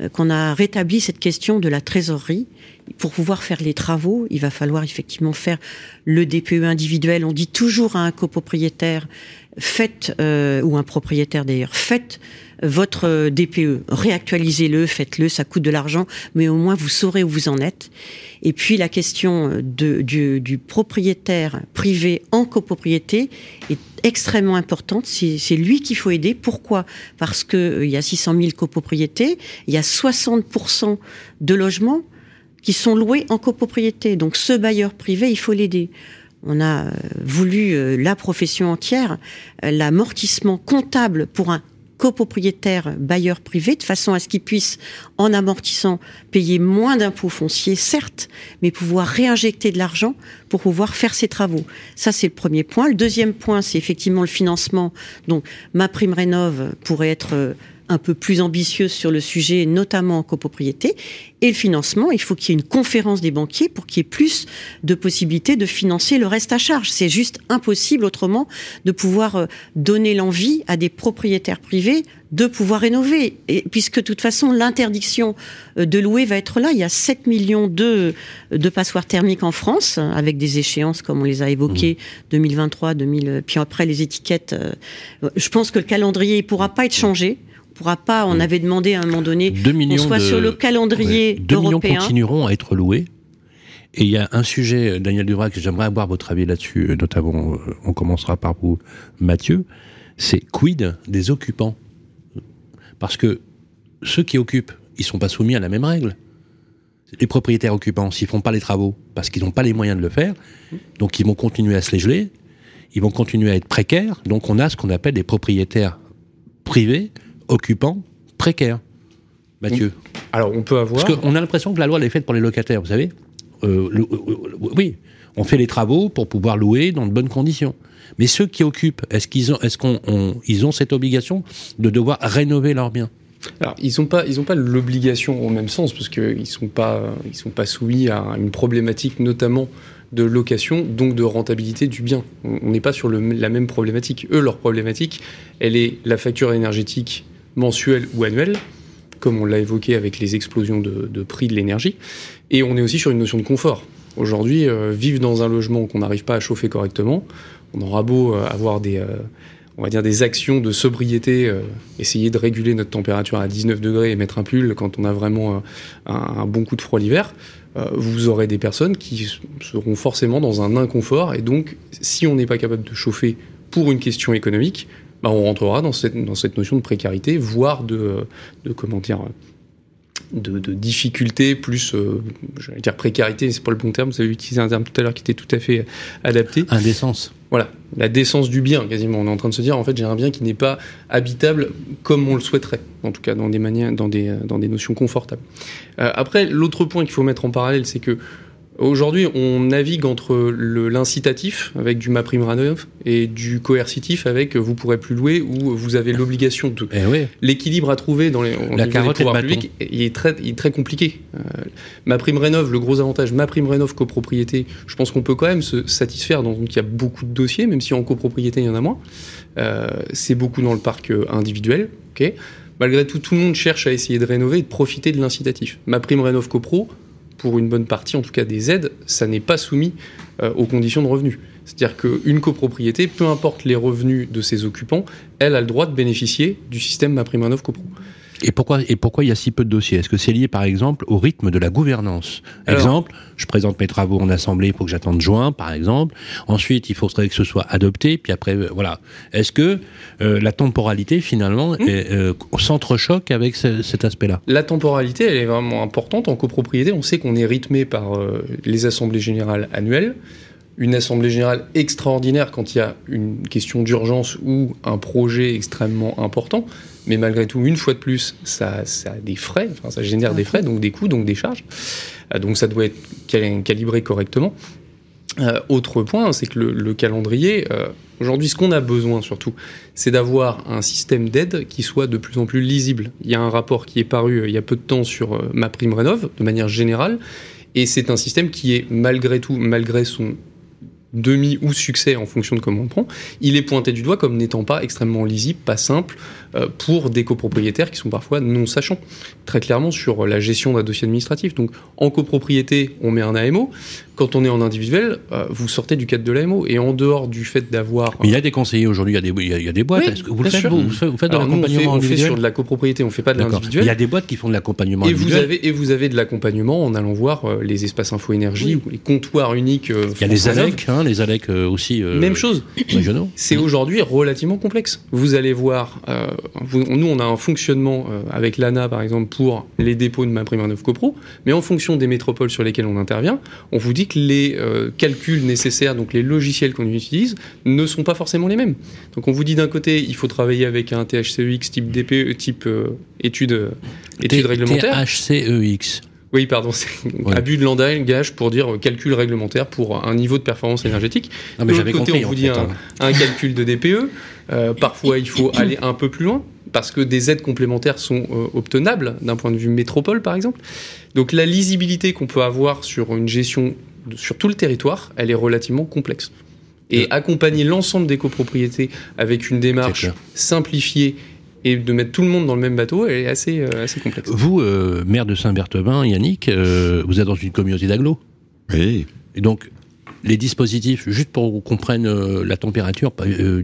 euh, qu'on a rétabli cette question de la trésorerie, pour pouvoir faire les travaux, il va falloir effectivement faire le DPE individuel. On dit toujours à un copropriétaire, faites, euh, ou un propriétaire d'ailleurs, faites votre DPE, réactualisez-le, faites-le, ça coûte de l'argent, mais au moins vous saurez où vous en êtes. Et puis la question de, du, du, propriétaire privé en copropriété est extrêmement importante. C'est lui qu'il faut aider. Pourquoi? Parce qu'il euh, y a 600 000 copropriétés, il y a 60% de logements qui sont loués en copropriété. Donc ce bailleur privé, il faut l'aider. On a euh, voulu euh, la profession entière, l'amortissement comptable pour un copropriétaire bailleur privé, de façon à ce qu'il puisse, en amortissant, payer moins d'impôts fonciers, certes, mais pouvoir réinjecter de l'argent pour pouvoir faire ses travaux. Ça, c'est le premier point. Le deuxième point, c'est effectivement le financement. Donc, ma prime rénove pourrait être euh, un peu plus ambitieuse sur le sujet, notamment en copropriété. Et le financement, il faut qu'il y ait une conférence des banquiers pour qu'il y ait plus de possibilités de financer le reste à charge. C'est juste impossible autrement de pouvoir euh, donner l'envie à des propriétaires privés de pouvoir rénover. Et puisque de toute façon, l'interdiction euh, de louer va être là. Il y a 7 millions de, de passoires thermiques en France, avec des échéances comme on les a évoquées, 2023, mmh. 2000, puis après les étiquettes. Euh, je pense que le calendrier ne pourra pas être changé pourra pas. On mm. avait demandé à un moment donné qu'on soit sur le calendrier ouais, 2 millions continueront à être loués. Et il y a un sujet, Daniel Duvrac, que j'aimerais avoir votre avis là-dessus, euh, notamment, euh, on commencera par vous, Mathieu, c'est quid des occupants? Parce que ceux qui occupent, ils sont pas soumis à la même règle. Les propriétaires occupants, s'ils font pas les travaux, parce qu'ils n'ont pas les moyens de le faire, donc ils vont continuer à se les geler, ils vont continuer à être précaires, donc on a ce qu'on appelle des propriétaires privés occupants précaires. Mathieu. Alors on peut avoir. Parce qu'on a l'impression que la loi elle est faite pour les locataires, vous savez. Euh, le, euh, oui, on fait les travaux pour pouvoir louer dans de bonnes conditions. Mais ceux qui occupent, est-ce qu'ils ont, est-ce qu'on, ils ont cette obligation de devoir rénover leurs biens? Alors, ils n'ont pas, ils ont pas l'obligation au même sens, parce qu'ils sont pas, ils sont pas soumis à une problématique, notamment de location, donc de rentabilité du bien. On n'est pas sur le, la même problématique. Eux, leur problématique, elle est la facture énergétique mensuelle ou annuelle, comme on l'a évoqué avec les explosions de, prix de l'énergie. Et on est aussi sur une notion de confort. Aujourd'hui, euh, vivre dans un logement qu'on n'arrive pas à chauffer correctement, on aura beau euh, avoir des, euh, on va dire des actions de sobriété, essayer de réguler notre température à 19 degrés et mettre un pull quand on a vraiment un, bon coup de froid l'hiver. Vous aurez des personnes qui seront forcément dans un inconfort. Et donc, si on n'est pas capable de chauffer pour une question économique, bah, on rentrera dans cette, dans cette notion de précarité, voire de, de comment dire, de, plus, euh, j'allais dire précarité, c'est pas le bon terme, vous avez utilisé un terme tout à l'heure qui était tout à fait adapté. Indécence. Voilà, la décence du bien, quasiment. On est en train de se dire, en fait, j'ai un bien qui n'est pas habitable comme on le souhaiterait, en tout cas dans des manières, dans des, dans des notions confortables. Euh, après, l'autre point qu'il faut mettre en parallèle, c'est que Aujourd'hui, on navigue entre l'incitatif avec du MaPrimeRénov et du coercitif avec vous pourrez plus louer ou vous avez l'obligation de. Eh L'équilibre à trouver dans les, La carotte pouvoirs publics il est très, il est très compliqué. Euh, MaPrimeRénov, le gros avantage, MaPrimeRénov copropriété, je pense qu'on peut quand même se satisfaire. Donc il y a beaucoup de dossiers, même si en copropriété il y en a moins. Euh, c'est beaucoup dans le parc euh, individuel. ok Malgré tout, tout le monde cherche à essayer de rénover et de profiter de l'incitatif. MaPrimeRénov copro, pour une bonne partie, en tout cas des aides, ça n'est pas soumis euh, aux conditions de revenus. C'est-à-dire qu'une copropriété, peu importe les revenus de ses occupants, elle a le droit de bénéficier du système MaPrimeRénov copro. Et pourquoi, et pourquoi il y a si peu de dossiers? Est-ce que c'est lié par exemple au rythme de la gouvernance? Exemple, je présente mes travaux en assemblée, il faut que j'attende juin par exemple. Ensuite, il faudrait que ce soit adopté, puis après, euh, voilà. Est-ce que euh, la temporalité finalement mmh. euh, s'entrechoque avec cet aspect-là? La temporalité, elle est vraiment importante. En copropriété, on sait qu'on est rythmé par les assemblées générales annuelles une assemblée générale extraordinaire quand il y a une question d'urgence ou un projet extrêmement important. Mais malgré tout, une fois de plus, ça, ça a des frais, enfin, ça génère des frais, donc des coûts, donc des charges. Euh, donc ça doit être calibré correctement. Euh, autre point, c'est que le, calendrier, euh, aujourd'hui, ce qu'on a besoin surtout, c'est d'avoir un système d'aide qui soit de plus en plus lisible. Il y a un rapport qui est paru il y a peu de temps sur ma prime rénov, de manière générale, et c'est un système qui est malgré tout, malgré son demi ou succès en fonction de comment on prend, il est pointé du doigt comme n'étant pas extrêmement lisible, pas simple euh, pour des copropriétaires qui sont parfois non sachants. Très clairement sur la gestion d'un dossier administratif. Donc en copropriété, on met un AMO. Quand on est en individuel, euh, vous sortez du cadre de l'AMO. Et en dehors du fait d'avoir. Mais il y a des conseillers aujourd'hui, il, il, y a des boîtes. vous, le faites, vous, faites de l'accompagnement on, fait, sur de la copropriété, on ne fait pas de l'individuel. Il y a des boîtes qui font de l'accompagnement et Vous avez, et vous avez de l'accompagnement en allant voir euh, les espaces info énergie ou les comptoirs uniques. il y a les ALEC, hein, les ALEC aussi. Même chose. C'est aujourd'hui relativement complexe. Vous allez voir, nous on a un fonctionnement avec l'ANA par exemple pour les dépôts de ma prime 9 copro, mais en fonction des métropoles sur lesquelles on intervient, on vous dit les euh, calculs nécessaires, donc les logiciels qu'on utilise, ne sont pas forcément les mêmes. Donc on vous dit d'un côté, il faut travailler avec un THCEX type DPE, type euh, étude, étude réglementaire. THCEX. Oui, pardon, c'est abus de langage pour dire euh, calcul réglementaire pour un niveau de performance énergétique. Non, mais de l'autre côté, on vous dit un, un, calcul de DPE. parfois, il faut aller un peu plus loin parce que des aides complémentaires sont obtenables d'un point de vue métropole, par exemple. Donc la lisibilité qu'on peut avoir sur une gestion sur tout le territoire, elle est relativement complexe. Et accompagner l'ensemble des copropriétés avec une démarche simplifiée et de mettre tout le monde dans le même bateau, est assez, euh, assez complexe. Vous, euh, maire de Saint-Berthevin, Yannick, euh, vous êtes dans une communauté d'agglo. Oui. Et donc, les dispositifs, juste pour qu'on comprenne la température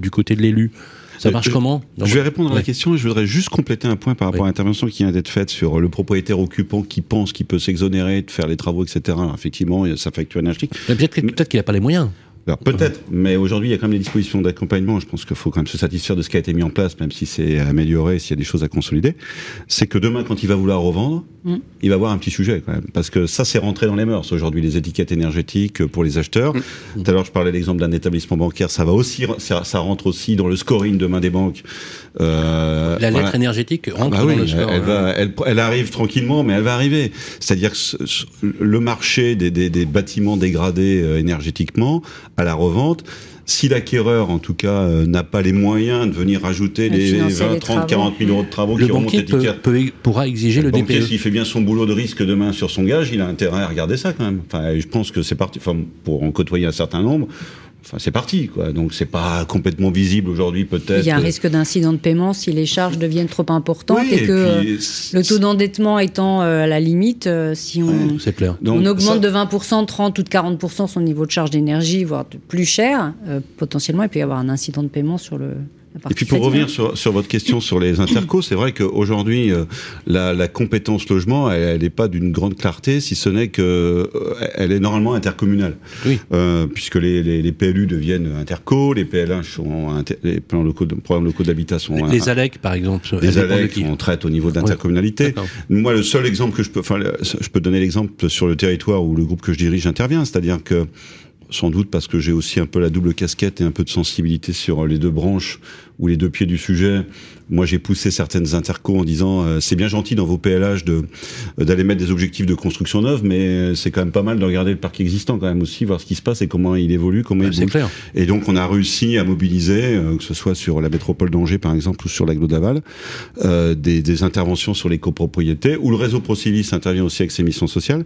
du côté de l'élu, ça marche comment? Je vais répondre à la question et je voudrais juste compléter un point par rapport à l'intervention qui vient d'être faite sur le propriétaire occupant qui pense qu'il peut s'exonérer de faire les travaux, etc. Effectivement, sa facture énergétique. Peut-être qu'il n'a pas les moyens peut-être, mais aujourd'hui, il y a quand même des dispositions d'accompagnement. Je pense qu'il faut quand même se satisfaire de ce qui a été mis en place, même si c'est amélioré, s'il y a des choses à consolider. C'est que demain, quand il va vouloir revendre, mm. il va avoir un petit sujet quand même. Parce que ça, c'est rentré dans les mœurs aujourd'hui, les étiquettes énergétiques pour les acheteurs. Mm. Tout à l'heure, je parlais l'exemple d'un établissement bancaire. Ça va aussi, ça, rentre aussi dans le scoring demain des banques. Euh, la lettre énergétique rentre ah bah dans le score. Elle, va, elle, elle, arrive tranquillement, mais elle va arriver. C'est-à-dire que le marché des, des, des bâtiments dégradés euh, énergétiquement à la revente. Si l'acquéreur, en tout cas, euh, n'a pas les moyens de venir rajouter les 20, 30, 40 000 euros de travaux le qui remontent peut, pourra exiger le, le banquier, DPE. S'il fait bien son boulot de risque demain sur son gage, il a intérêt à regarder ça quand même. Enfin, je pense que c'est parti. Enfin, pour en côtoyer un certain nombre, Enfin, c'est parti, quoi. Donc, c'est pas complètement visible aujourd'hui, peut-être. Il y a un risque d'incident de paiement si les charges deviennent trop importantes et, que le taux d'endettement étant euh, à la limite, euh, si on, clair. on augmente de 20%, 30 ou de 40% son niveau de charge d'énergie, voire plus cher, euh, potentiellement, il peut y avoir un incident de paiement sur le, et puis pour revenir sur, sur, votre question sur les intercos, c'est vrai qu'aujourd'hui, euh, la, la, compétence logement, elle n'est pas d'une grande clarté, si ce n'est que euh, elle est normalement intercommunale. Oui. Euh, puisque les, les, les, PLU deviennent interco, les PLH sont les plans locaux de, programmes locaux d'habitat sont les, ALEC par exemple. Les ALEC, on traite au niveau d'intercommunalité. Moi, le seul exemple que je peux, enfin, je peux donner l'exemple sur le territoire où le groupe que je dirige intervient, c'est-à-dire que sans doute parce que j'ai aussi un peu la double casquette et un peu de sensibilité sur les deux branches ou les deux pieds du sujet, moi, j'ai poussé certaines intercos en disant euh, c'est bien gentil dans vos PLH de euh, d'aller mettre des objectifs de construction neuve, mais c'est quand même pas mal de regarder le parc existant quand même aussi, voir ce qui se passe et comment il évolue, comment Ah, il bouge. clair. Et donc, on a réussi à mobiliser, euh, que ce soit sur la métropole d'Angers par exemple ou sur l'agglo d'Aval, euh, des, des interventions sur les copropriétés, où le réseau Procivis intervient aussi avec ses missions sociales,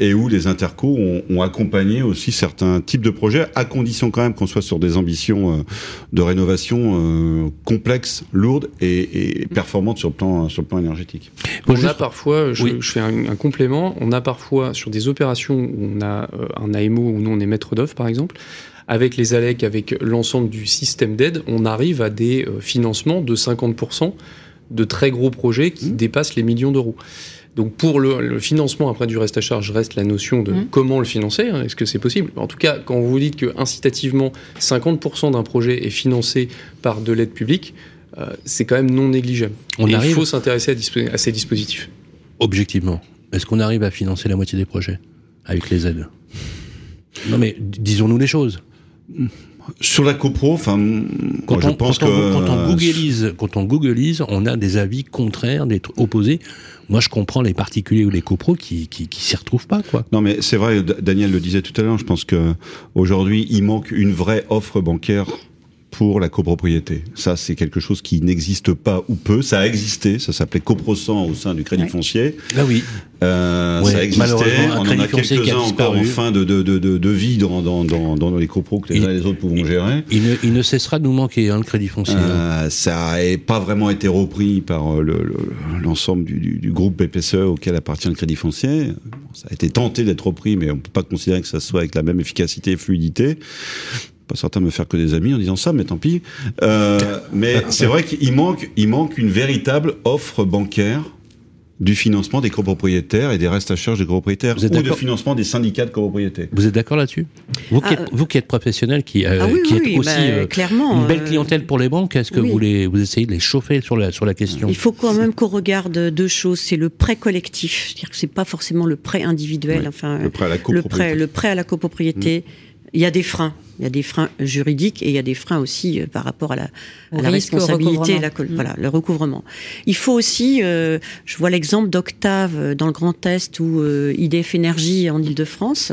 et où les intercos ont, ont accompagné aussi certains types de projets, à condition quand même qu'on soit sur des ambitions de rénovation euh, complexes, lourdes et, et performantes sur le plan sur le plan énergétique. On juste- a parfois, je, Oui. je fais un, un complément, on a parfois sur des opérations où on a euh, un AMO où nous on est maître d'œuvre par exemple, avec les ALEC, avec l'ensemble du système d'aide, on arrive à des euh, financements de 50% de très gros projets qui dépassent les millions d'euros. Donc pour le, le financement après du reste à charge reste la notion de Mhm. comment le financer, hein, est-ce que c'est possible? En tout cas, quand vous dites que incitativement 50% d'un projet est financé par de l'aide publique, euh, c'est quand même non négligeable. On Et arrive- il faut s'intéresser à, ces dispositifs. objectivement, est-ce qu'on arrive à financer la moitié des projets avec les aides? Non mais disons-nous les choses. Sur la copro, enfin, Quand, je on, pense quand, on, que quand on googleise, quand on googleise, on a des avis contraires, des trucs opposés. Moi, je comprends les particuliers ou les copros qui qui, s'y retrouvent pas, quoi. Non, mais c'est vrai, Daniel le disait tout à l'heure, je pense que aujourd'hui, il manque une vraie offre bancaire pour la copropriété. Ça, c'est quelque chose qui n'existe pas ou peu. Ça a existé, ça s'appelait Coprosan au sein du Crédit Ouais. Foncier. Là, oui. Euh, Ouais, ça existait, malheureusement, un on en a quelques-uns encore en fin de, de, de, de, de vie dans, dans, dans, dans les copros que les Il- uns et les autres pouvons gérer. Il ne, il ne cessera de nous manquer, hein, le crédit foncier. hein. Euh, ça n'a pas vraiment été repris par euh, le- le- l'ensemble du, du, du groupe BPCE auquel appartient le Crédit Foncier. Bon, ça a été tenté d'être repris, mais on peut pas considérer que ça soit avec la même efficacité et fluidité. Pas certain de me faire que des amis en disant ça, mais tant pis. Euh, mais c'est vrai qu'il manque, il manque une véritable offre bancaire du financement des copropriétaires et des restes à charge des copropriétaires Vous êtes ou de d'accord financement des syndicats de copropriété. Vous êtes d'accord là-dessus? Vous, qui Ah, êtes, vous qui êtes professionnel, qui, euh, Ah oui, qui oui, êtes oui, aussi bah, euh, clairement. une belle clientèle pour les banques, est-ce que oui. vous, les, vous essayez de les chauffer sur la, sur la question? Il faut quand même qu'on regarde deux choses. C'est le prêt collectif, c'est-à-dire que c'est pas forcément le prêt individuel. Enfin, Le prêt à la le copropriété. prêt, le prêt à la copropriété. Il y a des freins. Il y a des freins juridiques et il y a des freins aussi euh, par rapport à la, à la risque, responsabilité, la, col- Mm. voilà, le recouvrement. Il faut aussi, euh, je vois l'exemple d'Octave euh, dans le Grand Est ou euh, IDF Énergie en Ile-de-France,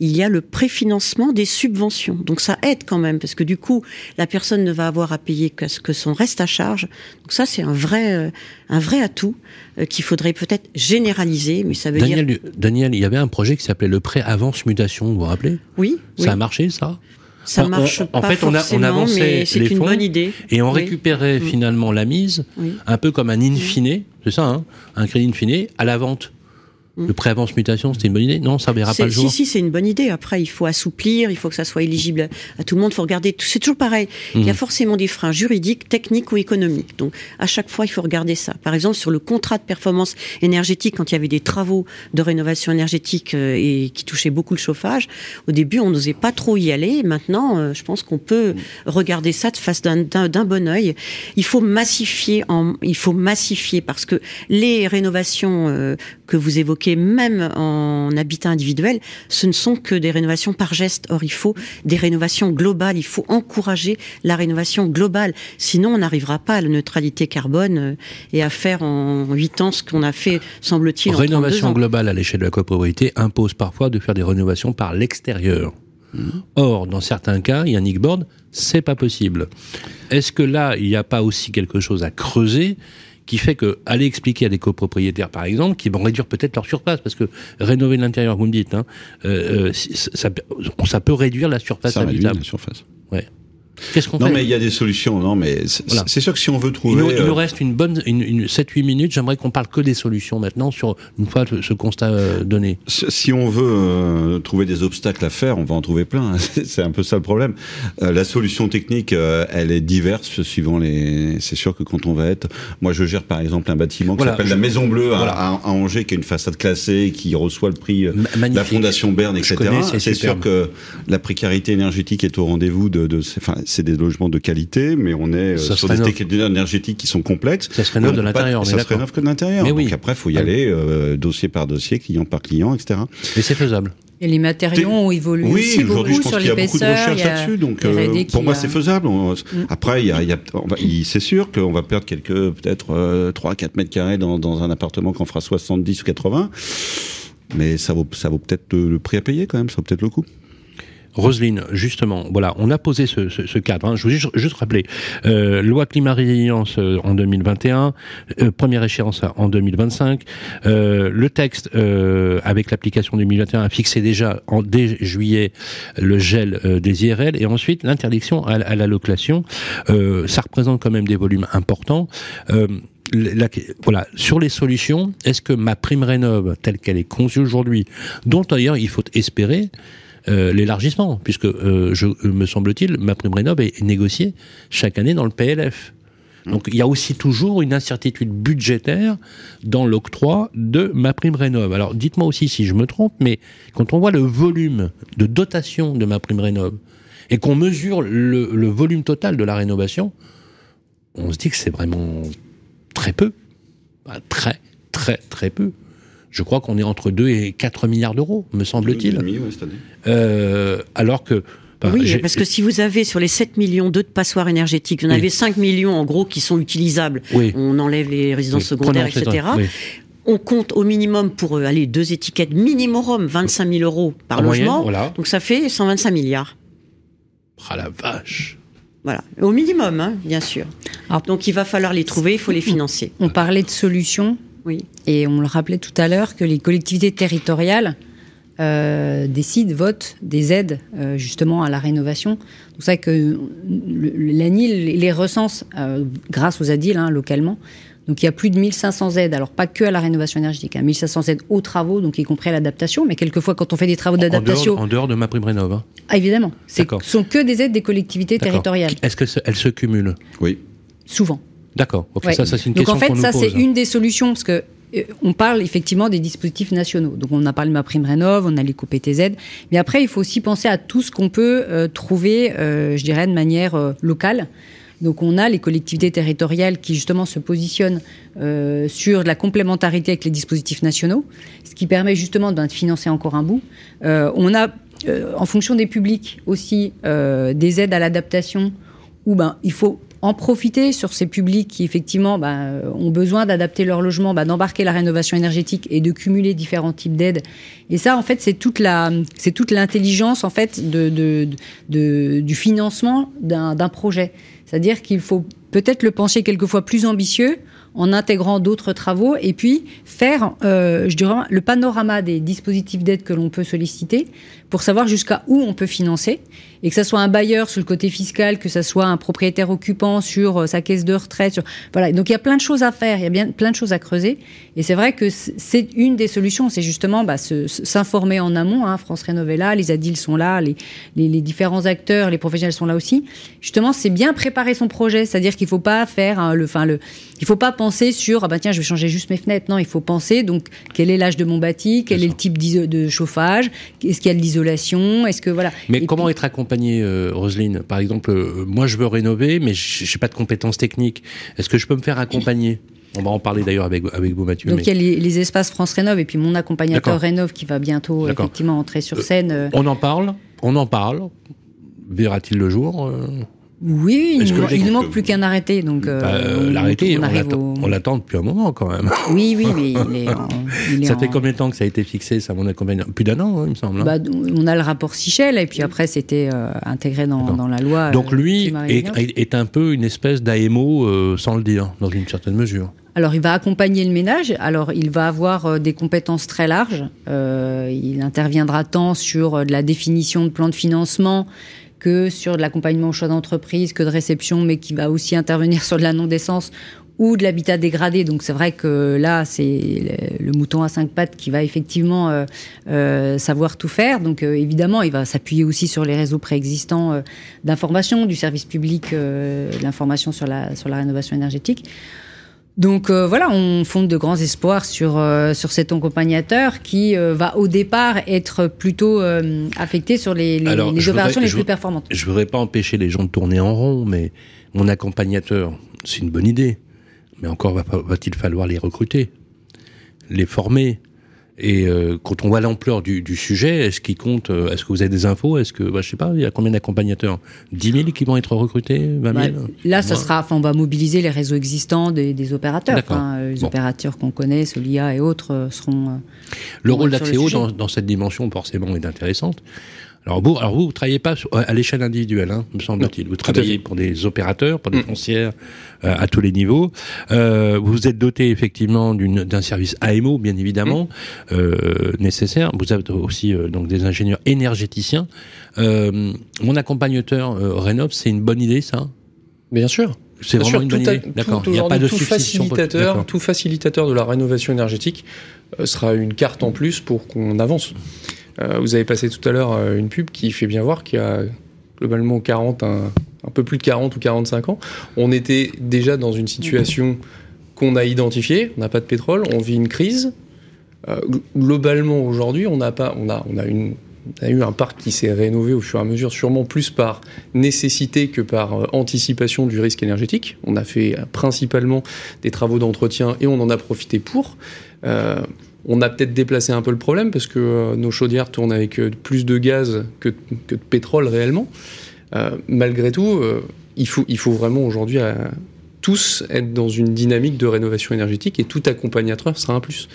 il y a le préfinancement des subventions. Donc ça aide quand même parce que du coup, la personne ne va avoir à payer que, que son reste à charge. Donc ça, c'est un vrai, euh, un vrai atout euh, qu'il faudrait peut-être généraliser, mais ça veut dire Daniel, Daniel, il y avait un projet qui s'appelait le prêt avance mutation, vous vous rappelez? Oui, Ça oui. a marché, ça? Ça On- marche on- en pas fait, on a- on avançait mais les une fonds bonne idée. Et on Oui. récupérait Mm. finalement la mise, Oui. un peu comme un in fine, c'est ça, hein, un crédit in fine, à la vente. Le prêt avance mutation, c'était une bonne idée Non, ça verra pas le jour. Si, si, c'est une bonne idée. Après, il faut assouplir, il faut que ça soit éligible à, tout le monde. Il faut regarder. C'est toujours pareil. Il y a Mhm. forcément des freins juridiques, techniques ou économiques. Donc, à chaque fois, il faut regarder ça. Par exemple, sur le contrat de performance énergétique, quand il y avait des travaux de rénovation énergétique euh, et qui touchaient beaucoup le chauffage, au début, on n'osait pas trop y aller. Maintenant, euh, je pense qu'on peut regarder ça de face d'un bon œil. Il faut massifier. En, il faut massifier parce que les rénovations euh, que vous évoquez, même en habitat individuel, ce ne sont que des rénovations par geste. Or, il faut des rénovations globales. Il faut encourager la rénovation globale. Sinon, on n'arrivera pas à la neutralité carbone euh, et à faire en huit ans ce qu'on a fait, semble-t-il, en 32 Rénovation ans. globale à l'échelle de la copropriété impose parfois de faire des rénovations par l'extérieur. Or, dans certains cas, Yannick Borde, c'est pas possible. Est-ce que là, il n'y a pas aussi quelque chose à creuser? Qui fait que aller expliquer à des copropriétaires, par exemple, qui vont réduire peut-être leur surface, parce que rénover l'intérieur, vous me dites, hein, euh, euh, ça, ça peut réduire la surface Ça habitable. la surface. Qu'est-ce qu'on Non, fait mais il y a des solutions. Non, mais c'est Voilà. sûr que si on veut il trouver. nous, il euh, nous reste une bonne une, une 7-8 minutes. J'aimerais qu'on parle que des solutions maintenant, sur une fois ce constat euh, donné. Si on veut euh, trouver des obstacles à faire, on va en trouver plein. c'est un peu ça le problème. Euh, la solution technique, euh, elle est diverse suivant les. C'est sûr que quand on va être, moi je gère par exemple un bâtiment qui Voilà, s'appelle je- la Maison Bleue à- voilà. à, à Angers, qui est une façade classée, qui reçoit le prix euh, de la Fondation Berne, etc. c'est sûr que la précarité énergétique est au rendez-vous de. de c'est- enfin, c'est des logements de qualité, mais on est euh, Ça sur serait des techniques énergétiques qui sont complexes. Ça se rénove de l'intérieur, Ça se d'accord. rénove que de l'intérieur. Mais Donc oui. après, faut y Ouais. aller euh, dossier par dossier, client par client, etc. Mais c'est faisable. Et les matériaux ont évolué oui, aussi aujourd'hui, je beaucoup pense sur qu'il y a beaucoup de l'épaisseur. recherches il là-dessus, donc euh, pour moi a- c'est faisable. On- Après, il y a, il y a- on va- il- c'est sûr qu'on va perdre quelques, peut-être euh, 3-4 mètres carrés dans, dans un appartement qu'on fera 70 ou 80, mais ça vaut, ça vaut peut-être le, le prix à payer quand même, ça vaut peut-être le coup. Roselyne, justement, voilà, on a posé ce, cadre. hein. Je veux juste, juste rappeler, euh, loi climat résilience euh, en 2021, euh, première échéance en 2025. Euh, le texte, avec l'application 2021, a fixé déjà en dès juillet le gel des IRL et ensuite l'interdiction à, à la location. Ça représente quand même des volumes importants. Voilà, sur les solutions, est-ce que ma prime rénov, telle qu'elle est conçue aujourd'hui, dont d'ailleurs il faut espérer euh, l'élargissement, puisque euh, je, me semble-t-il, ma prime rénov est négociée chaque année dans le PLF. Donc il y a aussi toujours une incertitude budgétaire dans l'octroi de ma prime rénov. Alors dites-moi aussi si je me trompe, mais quand on voit le volume de dotation de ma prime rénov et qu'on mesure le, le volume total de la rénovation, on se dit que c'est vraiment très peu. Bah, Très, très, très peu. Je crois qu'on est entre 2 et 4 milliards d'euros, me semble-t-il. Euh, alors que. oui, parce que si vous avez sur les 7 millions d'eux de passoires énergétiques, vous en Oui. avez 5 millions en gros qui sont utilisables. Oui. On enlève les résidences Oui, secondaires, prenons, etc. On compte au minimum pour euh, aller deux étiquettes minimum 25 000 euros par En moyenne, logement. voilà. Donc ça fait 125 milliards. Ah la vache. Voilà, au minimum, hein, bien sûr. Alors- Donc il va falloir les trouver, il faut les financer. On parlait de solutions Oui. et on le rappelait tout à l'heure que les collectivités territoriales euh, décident, votent des aides euh, justement à la rénovation. C'est pour ça que le- l'ANIL les recense euh, grâce aux ADIL hein, localement. Donc il y a plus de 1500 aides, alors pas que à la rénovation énergétique, hein, 1500 aides aux travaux, donc y compris à l'adaptation, mais quelquefois quand on fait des travaux d'adaptation, en dehors de ma prime rénov. hein. ah, évidemment, ce sont que des aides des collectivités territoriales, Est-ce qu'elles se cumulent? Oui. souvent. D'accord. Ok, Ouais. ça, ça c'est une Donc question en fait, qu'on nous ça pose. c'est une des solutions parce que euh, on parle effectivement des dispositifs nationaux. Donc on a parlé de ma prime rénov, on a l'éco-PTZ, mais après il faut aussi penser à tout ce qu'on peut euh, trouver, euh, je dirais, de manière locale. Donc on a les collectivités territoriales qui justement se positionnent euh, sur la complémentarité avec les dispositifs nationaux, ce qui permet justement de financer encore un bout. Euh, on a, euh, en fonction des publics aussi, des aides à l'adaptation où ben, il faut en profiter sur ces publics qui effectivement ben, euh, ont besoin d'adapter leur logement, ben, d'embarquer la rénovation énergétique et de cumuler différents types d'aides. Et ça, en fait, c'est toute la, c'est toute l'intelligence en fait de, de, du financement d'un d'un projet. C'est-à-dire qu'il faut peut-être le penser quelquefois plus ambitieux en intégrant d'autres travaux et puis faire, euh, je dirais, le panorama des dispositifs d'aide que l'on peut solliciter pour savoir jusqu'à où on peut financer et que ça soit un bailleur sur le côté fiscal, que ça soit un propriétaire occupant sur euh, sa caisse de retraite. Voilà, donc il y a plein de choses à faire, il y a bien plein de choses à creuser. Et c'est vrai que c'est une des solutions, c'est justement bah, s'informer en amont. Hein. France Rénov est là, les ADIL sont là, les, les différents acteurs, les professionnels sont là aussi. Justement, c'est bien préparer son projet, c'est-à-dire qu'il faut pas faire hein, le, enfin le, il faut pas penser sur ah ben tiens je vais changer juste mes fenêtres. Non, il faut penser donc quel est l'âge de mon bâti, quel est, le type de chauffage, est-ce qu'il y a de l'isolation, est-ce que voilà. Mais Et comment puis- être accompagné, euh, Roselyne? Par exemple, euh, moi je veux rénover, mais je n'ai pas de compétences techniques. Est-ce que je peux me faire accompagner? On va en parler d'ailleurs avec, avec vous, Mathieu. Donc mais- il y a les, les espaces France Rénov et puis mon accompagnateur. Rénov qui va bientôt effectivement entrer sur scène. euh, On en parle On en parle Verra-t-il le jour euh? Oui, il, nous- ne manque plus qu'un arrêté, donc euh, euh, on- l'attend au- depuis un moment quand même. Oui, oui, mais il est, en- il est Ça en- fait combien de temps que ça a été fixé, ça, mon accompagnement Plus d'un an, hein, il me semble. hein Bah, on a le rapport Sichel et puis après c'était euh, intégré dans, la loi. Donc euh, lui climat est, est un peu une espèce d'AMO, euh, sans le dire, dans une certaine mesure. Alors, il va accompagner le ménage. Alors, il va avoir des compétences très larges. Il interviendra tant sur de la définition de plans de financement que sur de l'accompagnement au choix d'entreprise, que de réception, mais qui va aussi intervenir sur de la non-décence ou de l'habitat dégradé. Donc, c'est vrai que là, c'est le, mouton à cinq pattes qui va effectivement euh, euh, savoir tout faire. Donc, euh, évidemment, il va s'appuyer aussi sur les réseaux préexistants euh, d'information, du service public, de l'information sur la, sur la rénovation énergétique. Donc euh, voilà, on fonde de grands espoirs sur, euh, sur cet accompagnateur qui euh, va au départ être plutôt affecté sur les, les, Alors, les je opérations voudrais- les plus performantes. Je voudrais pas empêcher les gens de tourner en rond, mais mon accompagnateur, c'est une bonne idée. Mais encore va- va-t-il falloir les recruter, les former, Et euh, quand on voit l'ampleur du, du, sujet, est-ce qu'il compte euh, Est-ce que vous avez des infos? Est-ce que, bah, je sais pas, il y a combien d'accompagnateurs? 10 000 qui vont être recrutés? 20 000 bah, Là, ça sera, enfin, on va mobiliser les réseaux existants des, des opérateurs. Hein, les opérateurs qu'on connaît, Solia et autres, euh, seront. le rôle d'Axéo dans, dans, cette dimension, forcément, est intéressante. Alors vous, alors vous, vous travaillez pas à l'échelle individuelle, hein, me semble-t-il. Vous travaillez pour des opérateurs, pour des mm. foncières euh, à tous les niveaux. Euh, vous êtes doté effectivement d'un service AMO, bien évidemment, mm. euh, nécessaire. Vous avez aussi euh, donc des ingénieurs énergéticiens. Euh, mon accompagnateur Rénov, c'est une bonne idée, ça? Bien sûr. C'est vraiment une bonne idée. D'accord. Il n'y a pas de tout facilitateur, tout facilitateur de la rénovation énergétique sera une carte en plus pour qu'on avance. Euh, vous avez passé tout à l'heure euh, une pub qui fait bien voir qu'il y a globalement 40, un, peu plus de 40 ou 45 ans. On était déjà dans une situation qu'on a identifiée. On n'a pas de pétrole, on vit une crise. Euh, globalement, aujourd'hui, on n'a pas, on a, on a eu un parc qui s'est rénové au fur et à mesure, sûrement plus par nécessité que par anticipation du risque énergétique. On a fait principalement des travaux d'entretien et on en a profité pour. On a peut-être déplacé un peu le problème parce que euh, nos chaudières tournent avec euh, plus de gaz que, de pétrole réellement. Euh, malgré tout, il, faut, il faut vraiment aujourd'hui tous être dans une dynamique de rénovation énergétique et tout accompagnateur sera un plus.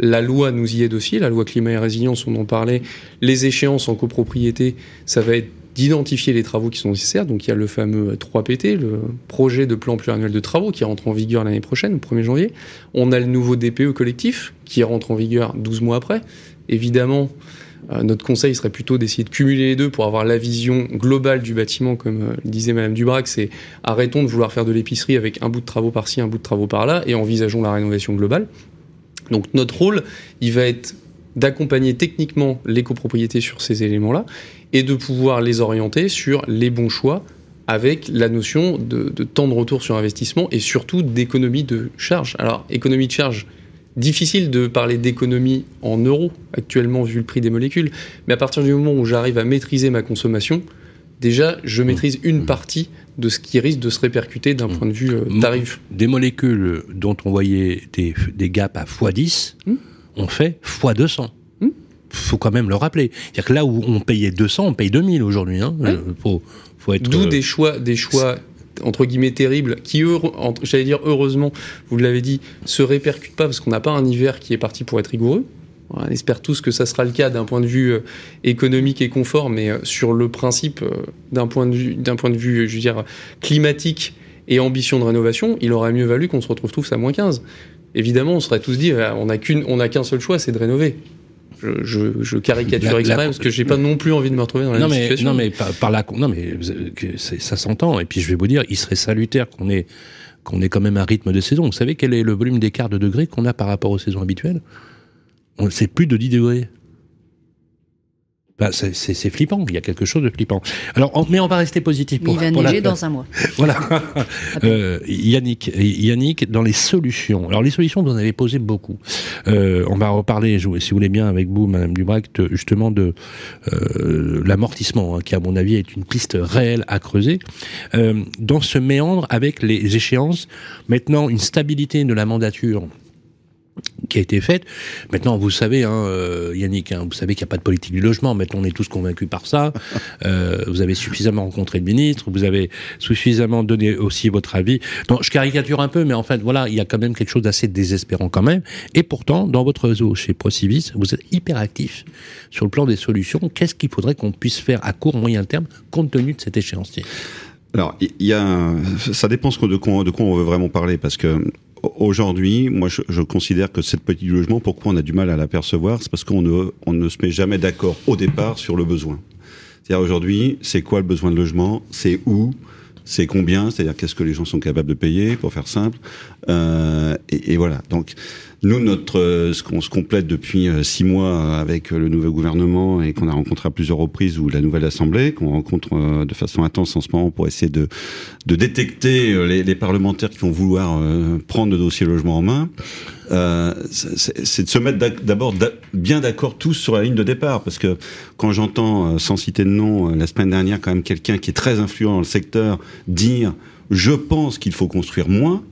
La loi nous y aide aussi, la loi climat et résilience, on en parlait. Les échéances en copropriété, ça va être d'identifier les travaux qui sont nécessaires. Donc il y a le fameux 3PT, le projet de plan pluriannuel de travaux qui rentre en vigueur l'année prochaine, au 1er janvier. On a le nouveau DPE collectif qui rentre en vigueur 12 mois après. Évidemment, euh, notre conseil serait plutôt d'essayer de cumuler les deux pour avoir la vision globale du bâtiment, comme euh, disait Madame Dubrac, c'est arrêtons de vouloir faire de l'épicerie avec un bout de travaux par-ci, un bout de travaux par-là, et envisageons la rénovation globale. Donc notre rôle, il va être d'accompagner techniquement les copropriétés sur ces éléments-là et de pouvoir les orienter sur les bons choix avec la notion de, temps de retour sur investissement et surtout d'économie de charge. Alors, économie de charge, difficile de parler d'économie en euros actuellement vu le prix des molécules, mais à partir du moment où j'arrive à maîtriser ma consommation, déjà je mmh. maîtrise une mmh. partie de ce qui risque de se répercuter d'un mmh. point de vue euh, tarif. Des molécules dont on voyait des, des gaps à x10, on fait x200 faut quand même le rappeler. C'est-à-dire que là où on payait 200, on paye 2000 aujourd'hui. Hein. Euh, faut, faut être. D'où euh, des choix, des choix entre guillemets terribles, qui, j'allais dire heureusement, vous l'avez dit, se répercutent pas parce qu'on n'a pas un hiver qui est parti pour être rigoureux. On espère tous que ça sera le cas d'un point de vue euh, économique et confort, mais sur le principe, d'un point de vue, d'un point de vue, je veux dire, climatique et ambition de rénovation, il aurait mieux valu qu'on se retrouve tous à moins 15. Évidemment, on serait tous dit, on n'a qu'une, on n'a qu'un seul choix, c'est de rénover je, caricature exprès parce que j'ai pas non plus envie de me retrouver dans la non mais, situation. Non mais par, non mais ça s'entend. Et puis je vais vous dire, il serait salutaire qu'on ait qu'on ait quand même un rythme de saison. Vous savez quel est le volume d'écart de degrés qu'on a par rapport aux saisons habituelles? C'est plus de 10 degrés. Bah, c'est flippant, il y a quelque chose de flippant. Alors, mais on va rester positif. Pour, il va neiger dans un mois. voilà. euh, Yannick, Yannick, dans les solutions. Alors, les solutions, vous en avez posé beaucoup. Euh, on va reparler, si vous voulez bien, avec vous, Madame Dubrac, justement de euh, l'amortissement, hein, qui, à mon avis, est une piste réelle à creuser. Euh, dans ce méandre, avec les échéances, maintenant, une stabilité de la mandature qui a été faite. Maintenant, vous savez, hein, euh, Yannick, hein, vous savez qu'il n'y a pas de politique du logement. Maintenant, on est tous convaincus par ça. Euh, vous avez suffisamment rencontré le ministre, vous avez suffisamment donné aussi votre avis. Je caricature un peu, mais en fait, voilà, il y a quand même quelque chose d'assez désespérant quand même. Et pourtant, dans votre réseau chez Procivis, vous êtes hyper actif sur le plan des solutions. Qu'est-ce qu'il faudrait qu'on puisse faire à court, moyen terme, compte tenu de cet échéancier? Alors, il y a, ça dépend de quoi, de quoi on veut vraiment parler, parce que aujourd'hui, moi, je, je, considère que cette politique du logement, pourquoi on a du mal à l'apercevoir, c'est parce qu'on ne, on ne se met jamais d'accord au départ sur le besoin. C'est-à-dire aujourd'hui, c'est quoi le besoin de logement? C'est où? C'est combien, c'est-à-dire qu'est-ce que les gens sont capables de payer, pour faire simple. Euh, et, voilà. Donc, nous, notre, euh, ce qu'on se complète depuis euh, six mois avec le nouveau gouvernement et qu'on a rencontré à plusieurs reprises ou la nouvelle assemblée, qu'on rencontre de façon intense en ce moment pour essayer de, de détecter les, les parlementaires qui vont vouloir prendre le dossier logement en main. Euh, c'est de se mettre d'abord bien d'accord tous sur la ligne de départ, parce que quand j'entends, sans citer de nom, la semaine dernière, quand même quelqu'un qui est très influent dans le secteur dire je pense qu'il faut construire moins,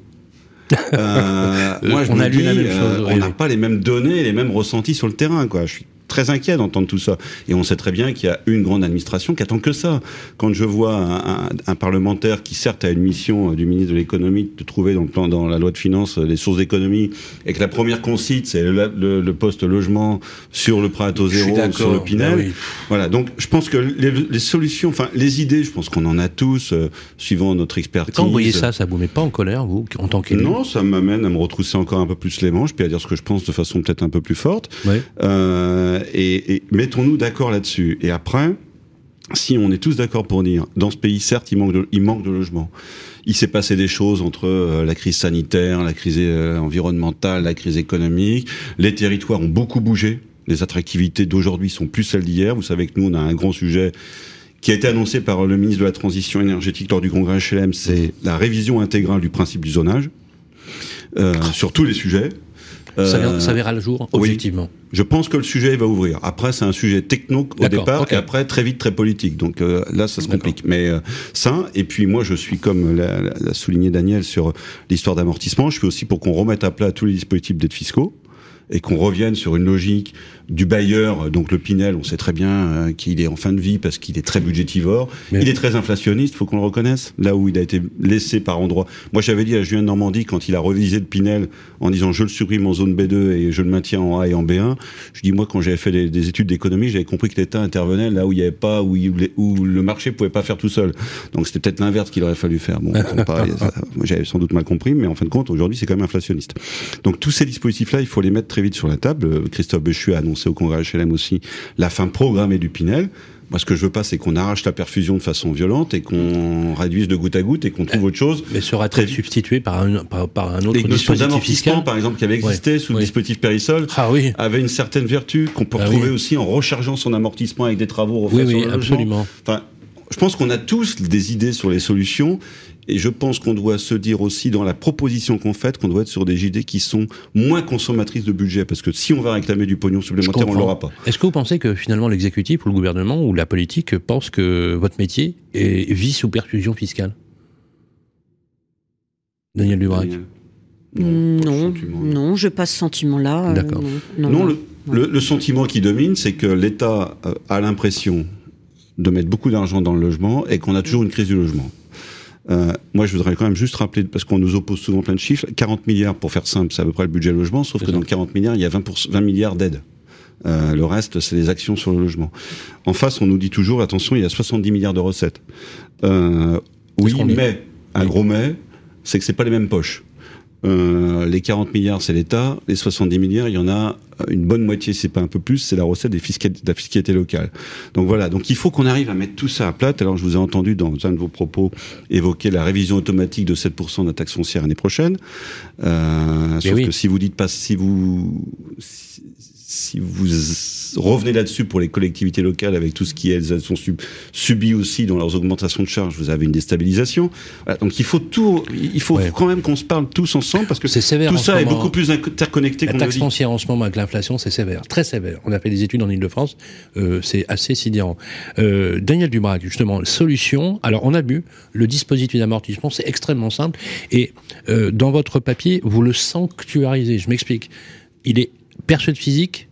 Euh, moi, je On a lu dis, la même euh, on n'a oui. pas les mêmes données, les mêmes ressentis sur le terrain, quoi. Je suis très inquiet d'entendre tout ça. Et on sait très bien qu'il y a une grande administration qui attend que ça. Quand je vois un, un- un parlementaire qui certes a une mission euh, du ministre de l'économie de trouver dans le plan, dans la loi de finances euh, les sources d'économie, et que la première qu'on cite c'est le, le- le poste logement sur le prêt à taux zéro, sur le Pinel. Ben oui. Voilà, donc je pense que les, les solutions, enfin les idées, je pense qu'on en a tous, euh, suivant notre expertise. Quand vous voyez ça, ça vous met pas en colère, vous, en tant qu'élu? Non, ça m'amène à me retrousser encore un peu plus les manches, puis à dire ce que je pense de façon peut-être un peu plus forte. Ouais. Euh, et, et mettons-nous d'accord là-dessus. Et après, si on est tous d'accord pour dire, dans ce pays, certes, il manque de, il manque de logements. Il s'est passé des choses entre euh, la crise sanitaire, la crise euh, environnementale, la crise économique. Les territoires ont beaucoup bougé. Les attractivités d'aujourd'hui sont plus celles d'hier. Vous savez que nous, on a un grand sujet qui a été annoncé par le ministre de la Transition énergétique lors du congrès HLM, c'est la révision intégrale du principe du zonage euh, sur tous les sujets. Ça, Euh, verra- ça verra le jour, oui. objectivement. je pense que le sujet va ouvrir. Après, c'est un sujet techno au départ, et après très vite très politique. Donc euh, là, ça se complique. Mais euh, ça, et puis moi, je suis comme l'a souligné Daniel sur l'histoire d'amortissement. Je suis aussi pour qu'on remette à plat tous les dispositifs d'aide fiscaux et qu'on revienne sur une logique du bailleur. Donc le Pinel, on sait très bien euh, qu'il est en fin de vie parce qu'il est très budgétivore. Mais- Il est très inflationniste, faut qu'on le reconnaisse. Là où il a été laissé par endroits. Moi, j'avais dit à Julien Normandie quand il a revisé le Pinel en disant je le supprime en zone B2 et je le maintiens en A et en B1. Je dis moi quand j'avais fait des, des études d'économie, j'avais compris que l'État intervenait là où il y avait pas, où, il, où le marché pouvait pas faire tout seul. Donc c'était peut-être l'inverse qu'il aurait fallu faire. Bon, j'avais sans doute mal compris, mais en fin de compte aujourd'hui c'est quand même inflationniste. Donc tous ces dispositifs-là, il faut les mettre très vite sur la table. Euh, Christophe Béchu a annoncé au congrès HLM aussi la fin programmée du Pinel. Moi, ce que je veux pas, c'est qu'on arrache la perfusion de façon violente et qu'on réduise de goutte à goutte et qu'on trouve autre chose. Mais sera-t-elle Très- substitué par un, par, par un autre Les dispositif d'amortissement, fiscal? par exemple, qui avait existé sous le dispositif Périsol, Ah oui, avait une certaine vertu qu'on peut Ah retrouver oui. aussi en rechargeant son amortissement avec des travaux oui, oui, absolument. Enfin, je pense qu'on a tous des idées sur les solutions. Et je pense qu'on doit se dire aussi dans la proposition qu'on fait qu'on doit être sur des idées qui sont moins consommatrices de budget. Parce que si on va réclamer du pognon supplémentaire, on comprends. l'aura pas. Est-ce que vous pensez que finalement l'exécutif ou le gouvernement ou la politique pense que votre métier est, vit sous perfusion fiscale? Daniel Dubrac Daniel Non, non, je pas ce sentiment-là. euh, D'accord. non, Non, non. le, le- le sentiment qui domine, c'est que l'État euh, a l'impression de mettre beaucoup d'argent dans le logement et qu'on a toujours une crise du logement. Euh, moi, je voudrais quand même juste rappeler, parce qu'on nous oppose souvent plein de chiffres, 40 milliards, pour faire simple, c'est à peu près le budget logement, sauf que ça. dans 40 milliards, il y a 20, pour- 20 milliards d'aides. Euh, le reste, c'est les actions sur le logement. En face, on nous dit toujours, attention, il y a 70 milliards de recettes. Euh, oui, ce qu'on dit. mais, un Oui. gros mais, c'est que c'est pas les mêmes poches. Euh, les 40 milliards, c'est l'État. Les 70 milliards, il y en a une bonne moitié, c'est pas un peu plus, c'est la recette des fiscali- de la fiscalité locale. Donc voilà. Donc il faut qu'on arrive à mettre tout ça à plat. Alors je vous ai entendu dans un de vos propos évoquer la révision automatique de 7% de la taxe foncière l'année prochaine. Euh, sauf oui. que si vous dites pas, si vous, si, si vous revenez là-dessus pour les collectivités locales avec tout ce qui elles sont sub, subies aussi dans leurs augmentations de charges, vous avez une déstabilisation. Voilà, donc il faut tout, il faut Ouais. quand même qu'on se parle tous ensemble parce que C'est sévère tout ça est moment. beaucoup plus interconnecté La qu'on le taxe foncière en ce moment avec l'inflation, c'est sévère, très sévère. On a fait des études en Ile-de-France, euh, c'est assez sidérant. Euh, Daniel Dubrac, justement, solution. Alors, on a vu le dispositif d'amortissement, c'est extrêmement simple. Et euh, dans votre papier, vous le sanctuarisez. Je m'explique. Il est personne physique,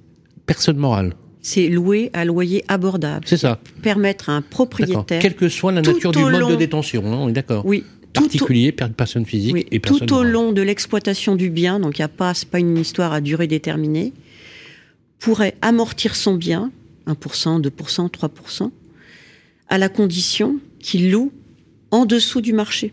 personne morale. C'est louer à loyer abordable. C'est ça. Permettre à un propriétaire. Quelle que soit la nature du mode de détention, hein, on est d'accord. Oui. au- Particulier, per- personne physique Oui, et personne tout au morale. long de l'exploitation du bien, donc il y a pas, c'est pas une histoire à durée déterminée, pourrait amortir son bien, 1%, 2%, 3%, à la condition qu'il loue en dessous du marché.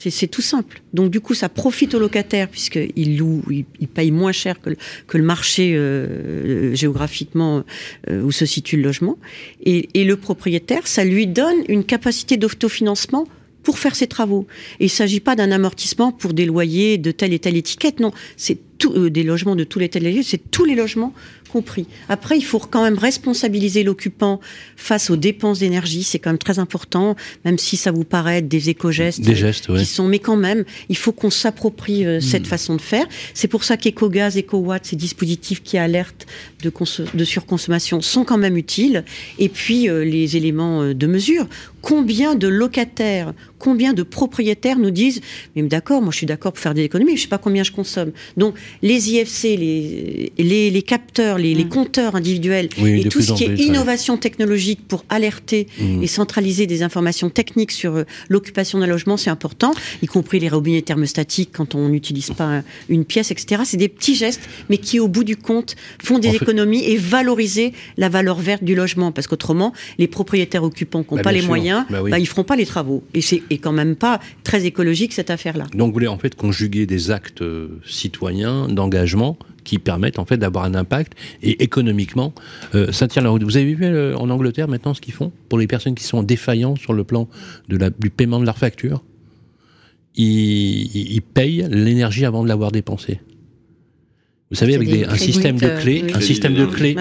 C'est- tout simple. Donc du coup, ça profite au locataire puisqu'il loue, il, il paye moins cher que le, que le marché euh, géographiquement euh, où se situe le logement. Et, et le propriétaire, ça lui donne une capacité d'autofinancement pour faire ses travaux. Et il ne s'agit pas d'un amortissement pour des loyers de telle et telle étiquette, non. C'est tout, euh, des logements de tous les tels c'est tous les logements compris. Après, il faut quand même responsabiliser l'occupant face aux dépenses d'énergie, c'est quand même très important, même si ça vous paraît être des éco-gestes Des euh, gestes, ouais. qui sont, mais quand même, il faut qu'on s'approprie euh, cette façon de faire. C'est pour ça qu'EcoGaz, EcoWatt, ces dispositifs qui alertent de, de surconsommation sont quand même utiles. Et puis, euh, les éléments de mesure. Combien de locataires combien de propriétaires nous disent mais d'accord, moi je suis d'accord pour faire des économies, mais je sais pas combien je consomme. Donc les IFC, les les, les capteurs, les, les, mm. compteurs individuels et tout ce qui est innovation technologique pour alerter mm. et centraliser des informations techniques sur euh, l'occupation d'un logement, c'est important, y compris les robinets thermostatiques quand on n'utilise pas une pièce, etc. C'est des petits gestes, mais qui au bout du compte font des économies et valoriser la valeur verte du logement, parce qu'autrement les propriétaires occupants qui n'ont bah, pas les moyens, bah, bah, ils feront pas les travaux. Et c'est quand même pas très écologique cette affaire-là. Donc vous voulez en fait conjuguer des actes euh, citoyens d'engagement qui permettent en fait d'avoir un impact et économiquement euh, ça tient la route. Vous avez vu euh, en Angleterre maintenant ce qu'ils font pour les personnes qui sont défaillantes sur le plan de la, du paiement de leur facture ils, ils payent l'énergie avant de l'avoir dépensée. Vous savez, avec des, un système de clés, un système de clés,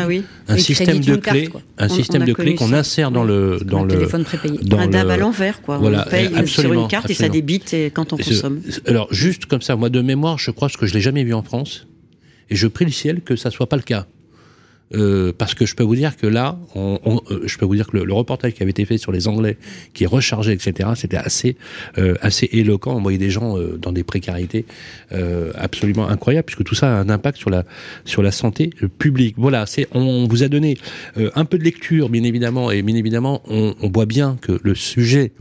un système de clés, un système de clés qu'on insère dans le dans le téléphone prépayé, dans un DAB à l'envers, quoi. Voilà, on paye sur une carte et ça débite quand on consomme. Alors juste comme ça, moi de mémoire, je crois que je l'ai jamais vu en France, et je prie le ciel que ça soit pas le cas. Euh, parce que je peux vous dire que là, on, on, euh, je peux vous dire que le, le, reportage qui avait été fait sur les Anglais, qui est rechargé, etc., c'était assez, euh, assez éloquent. On voyait des gens euh, dans des précarités euh, absolument incroyables, puisque tout ça a un impact sur la, sur la santé publique. Voilà, c'est, on, vous a donné un peu de lecture, bien évidemment, et bien évidemment, on, on voit bien que le sujet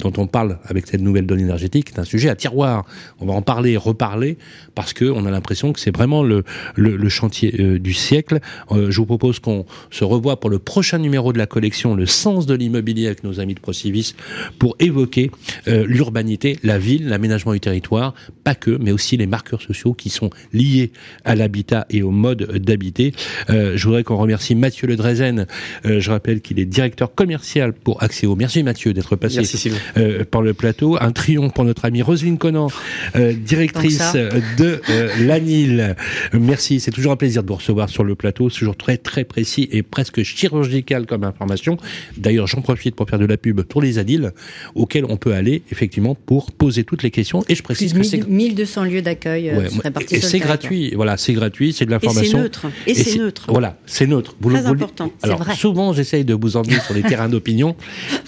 dont on parle avec cette nouvelle donne énergétique est un sujet à tiroir. On va en parler, reparler, parce que on a l'impression que c'est vraiment le, le, le chantier euh, du siècle. Euh, je vous propose qu'on se revoie pour le prochain numéro de la collection Le sens de l'immobilier avec nos amis de Procivis pour évoquer euh, l'urbanité, la ville, l'aménagement du territoire, pas que, mais aussi les marqueurs sociaux qui sont liés à l'habitat et au mode d'habiter. je voudrais qu'on remercie Mathieu Le Drezen. je rappelle qu'il est directeur commercial pour Axéo. Merci Mathieu d'être passé. Merci euh, par le plateau. Un triomphe pour notre amie Roselyne Conan, euh, directrice de euh, l'ANIL. Merci, c'est toujours un plaisir de vous recevoir sur le plateau. C'est toujours très très précis et presque chirurgical comme information. D'ailleurs, j'en profite pour faire de la pub pour les ANIL, auxquels on peut aller effectivement pour poser toutes les questions. Et je précise que c'est 1200 lieux d'accueil ouais, Et c'est gratuit. Voilà, c'est gratuit, c'est de l'information. Et c'est neutre. Et, c'est neutre. Voilà, c'est neutre. Vous Très important. Alors souvent, j'essaye de vous emmener sur les terrains d'opinion,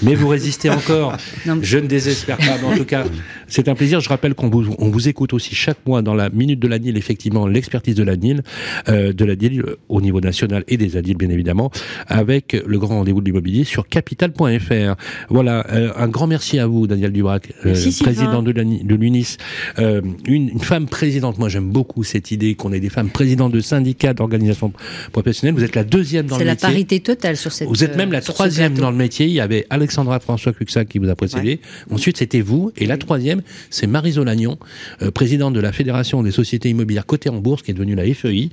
mais vous résistez encore. Je ne désespère pas, mais en tout cas, c'est un plaisir. Je rappelle qu'on vous, on vous écoute aussi chaque mois dans la Minute de la NIL, effectivement, l'expertise de la NIL, euh, de la NIL euh, au niveau national et des ADIL, bien évidemment, avec le grand rendez-vous de l'immobilier sur capital.fr. Voilà, euh, un grand merci à vous, Daniel Dubrac, euh, président de, l'UNIS. Une, une, femme présidente, moi j'aime beaucoup cette idée qu'on ait des femmes présidentes de syndicats, d'organisations professionnelles. Vous êtes la deuxième dans le métier. C'est la parité totale sur cette Vous êtes même la troisième dans le métier. Il y avait Alexandra François Cuxac qui vous a précédé. Ensuite, c'était vous. Et la troisième, c'est Marie Lagnon, euh, présidente de la Fédération des sociétés immobilières cotées en bourse, qui est devenue la FEI.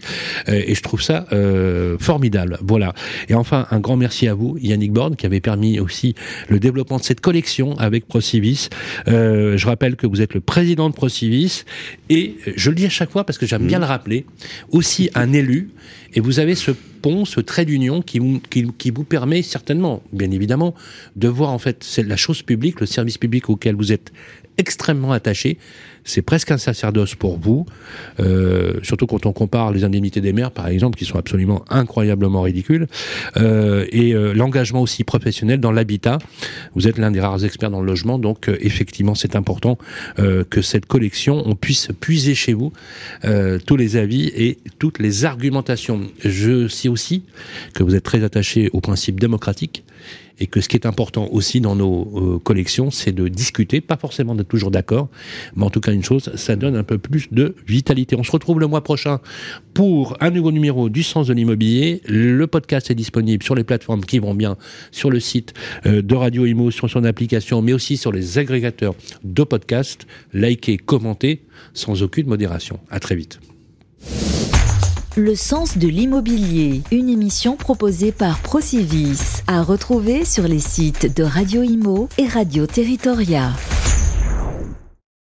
Euh, et je trouve ça euh, formidable. Voilà. Et enfin, un grand merci à vous, Yannick Borne, qui avait permis aussi le développement de cette collection avec Procivis. Euh, je rappelle que vous êtes le président de Procivis et je le dis à chaque fois parce que j'aime bien le rappeler, aussi un élu. Et vous avez ce pont, ce trait d'union qui, vous permet certainement, bien évidemment, de voir en fait la chose publique, le service public auquel vous êtes extrêmement attaché. C'est presque un sacerdoce pour vous, euh, surtout quand on compare les indemnités des maires, par exemple, qui sont absolument incroyablement ridicules, euh, et euh, l'engagement aussi professionnel dans l'habitat. Vous êtes l'un des rares experts dans le logement, donc effectivement, c'est important que cette collection, on puisse puiser chez vous tous les avis et toutes les argumentations. Je sais aussi que vous êtes très attaché aux principes démocratiques et que ce qui est important aussi dans nos euh, collections, c'est de discuter, pas forcément d'être toujours d'accord, mais en tout cas une chose, ça donne un peu plus de vitalité. On se retrouve le mois prochain pour un nouveau numéro du Sens de l'immobilier. Le podcast est disponible sur les plateformes qui vont bien, sur le site euh, de Radio Imo, sur son application, mais aussi sur les agrégateurs de podcasts. Likez, commentez, sans aucune modération. À très vite. Le sens de l'immobilier, une émission proposée par Procivis, à retrouver sur les sites de Radio Imo et Radio Territoria.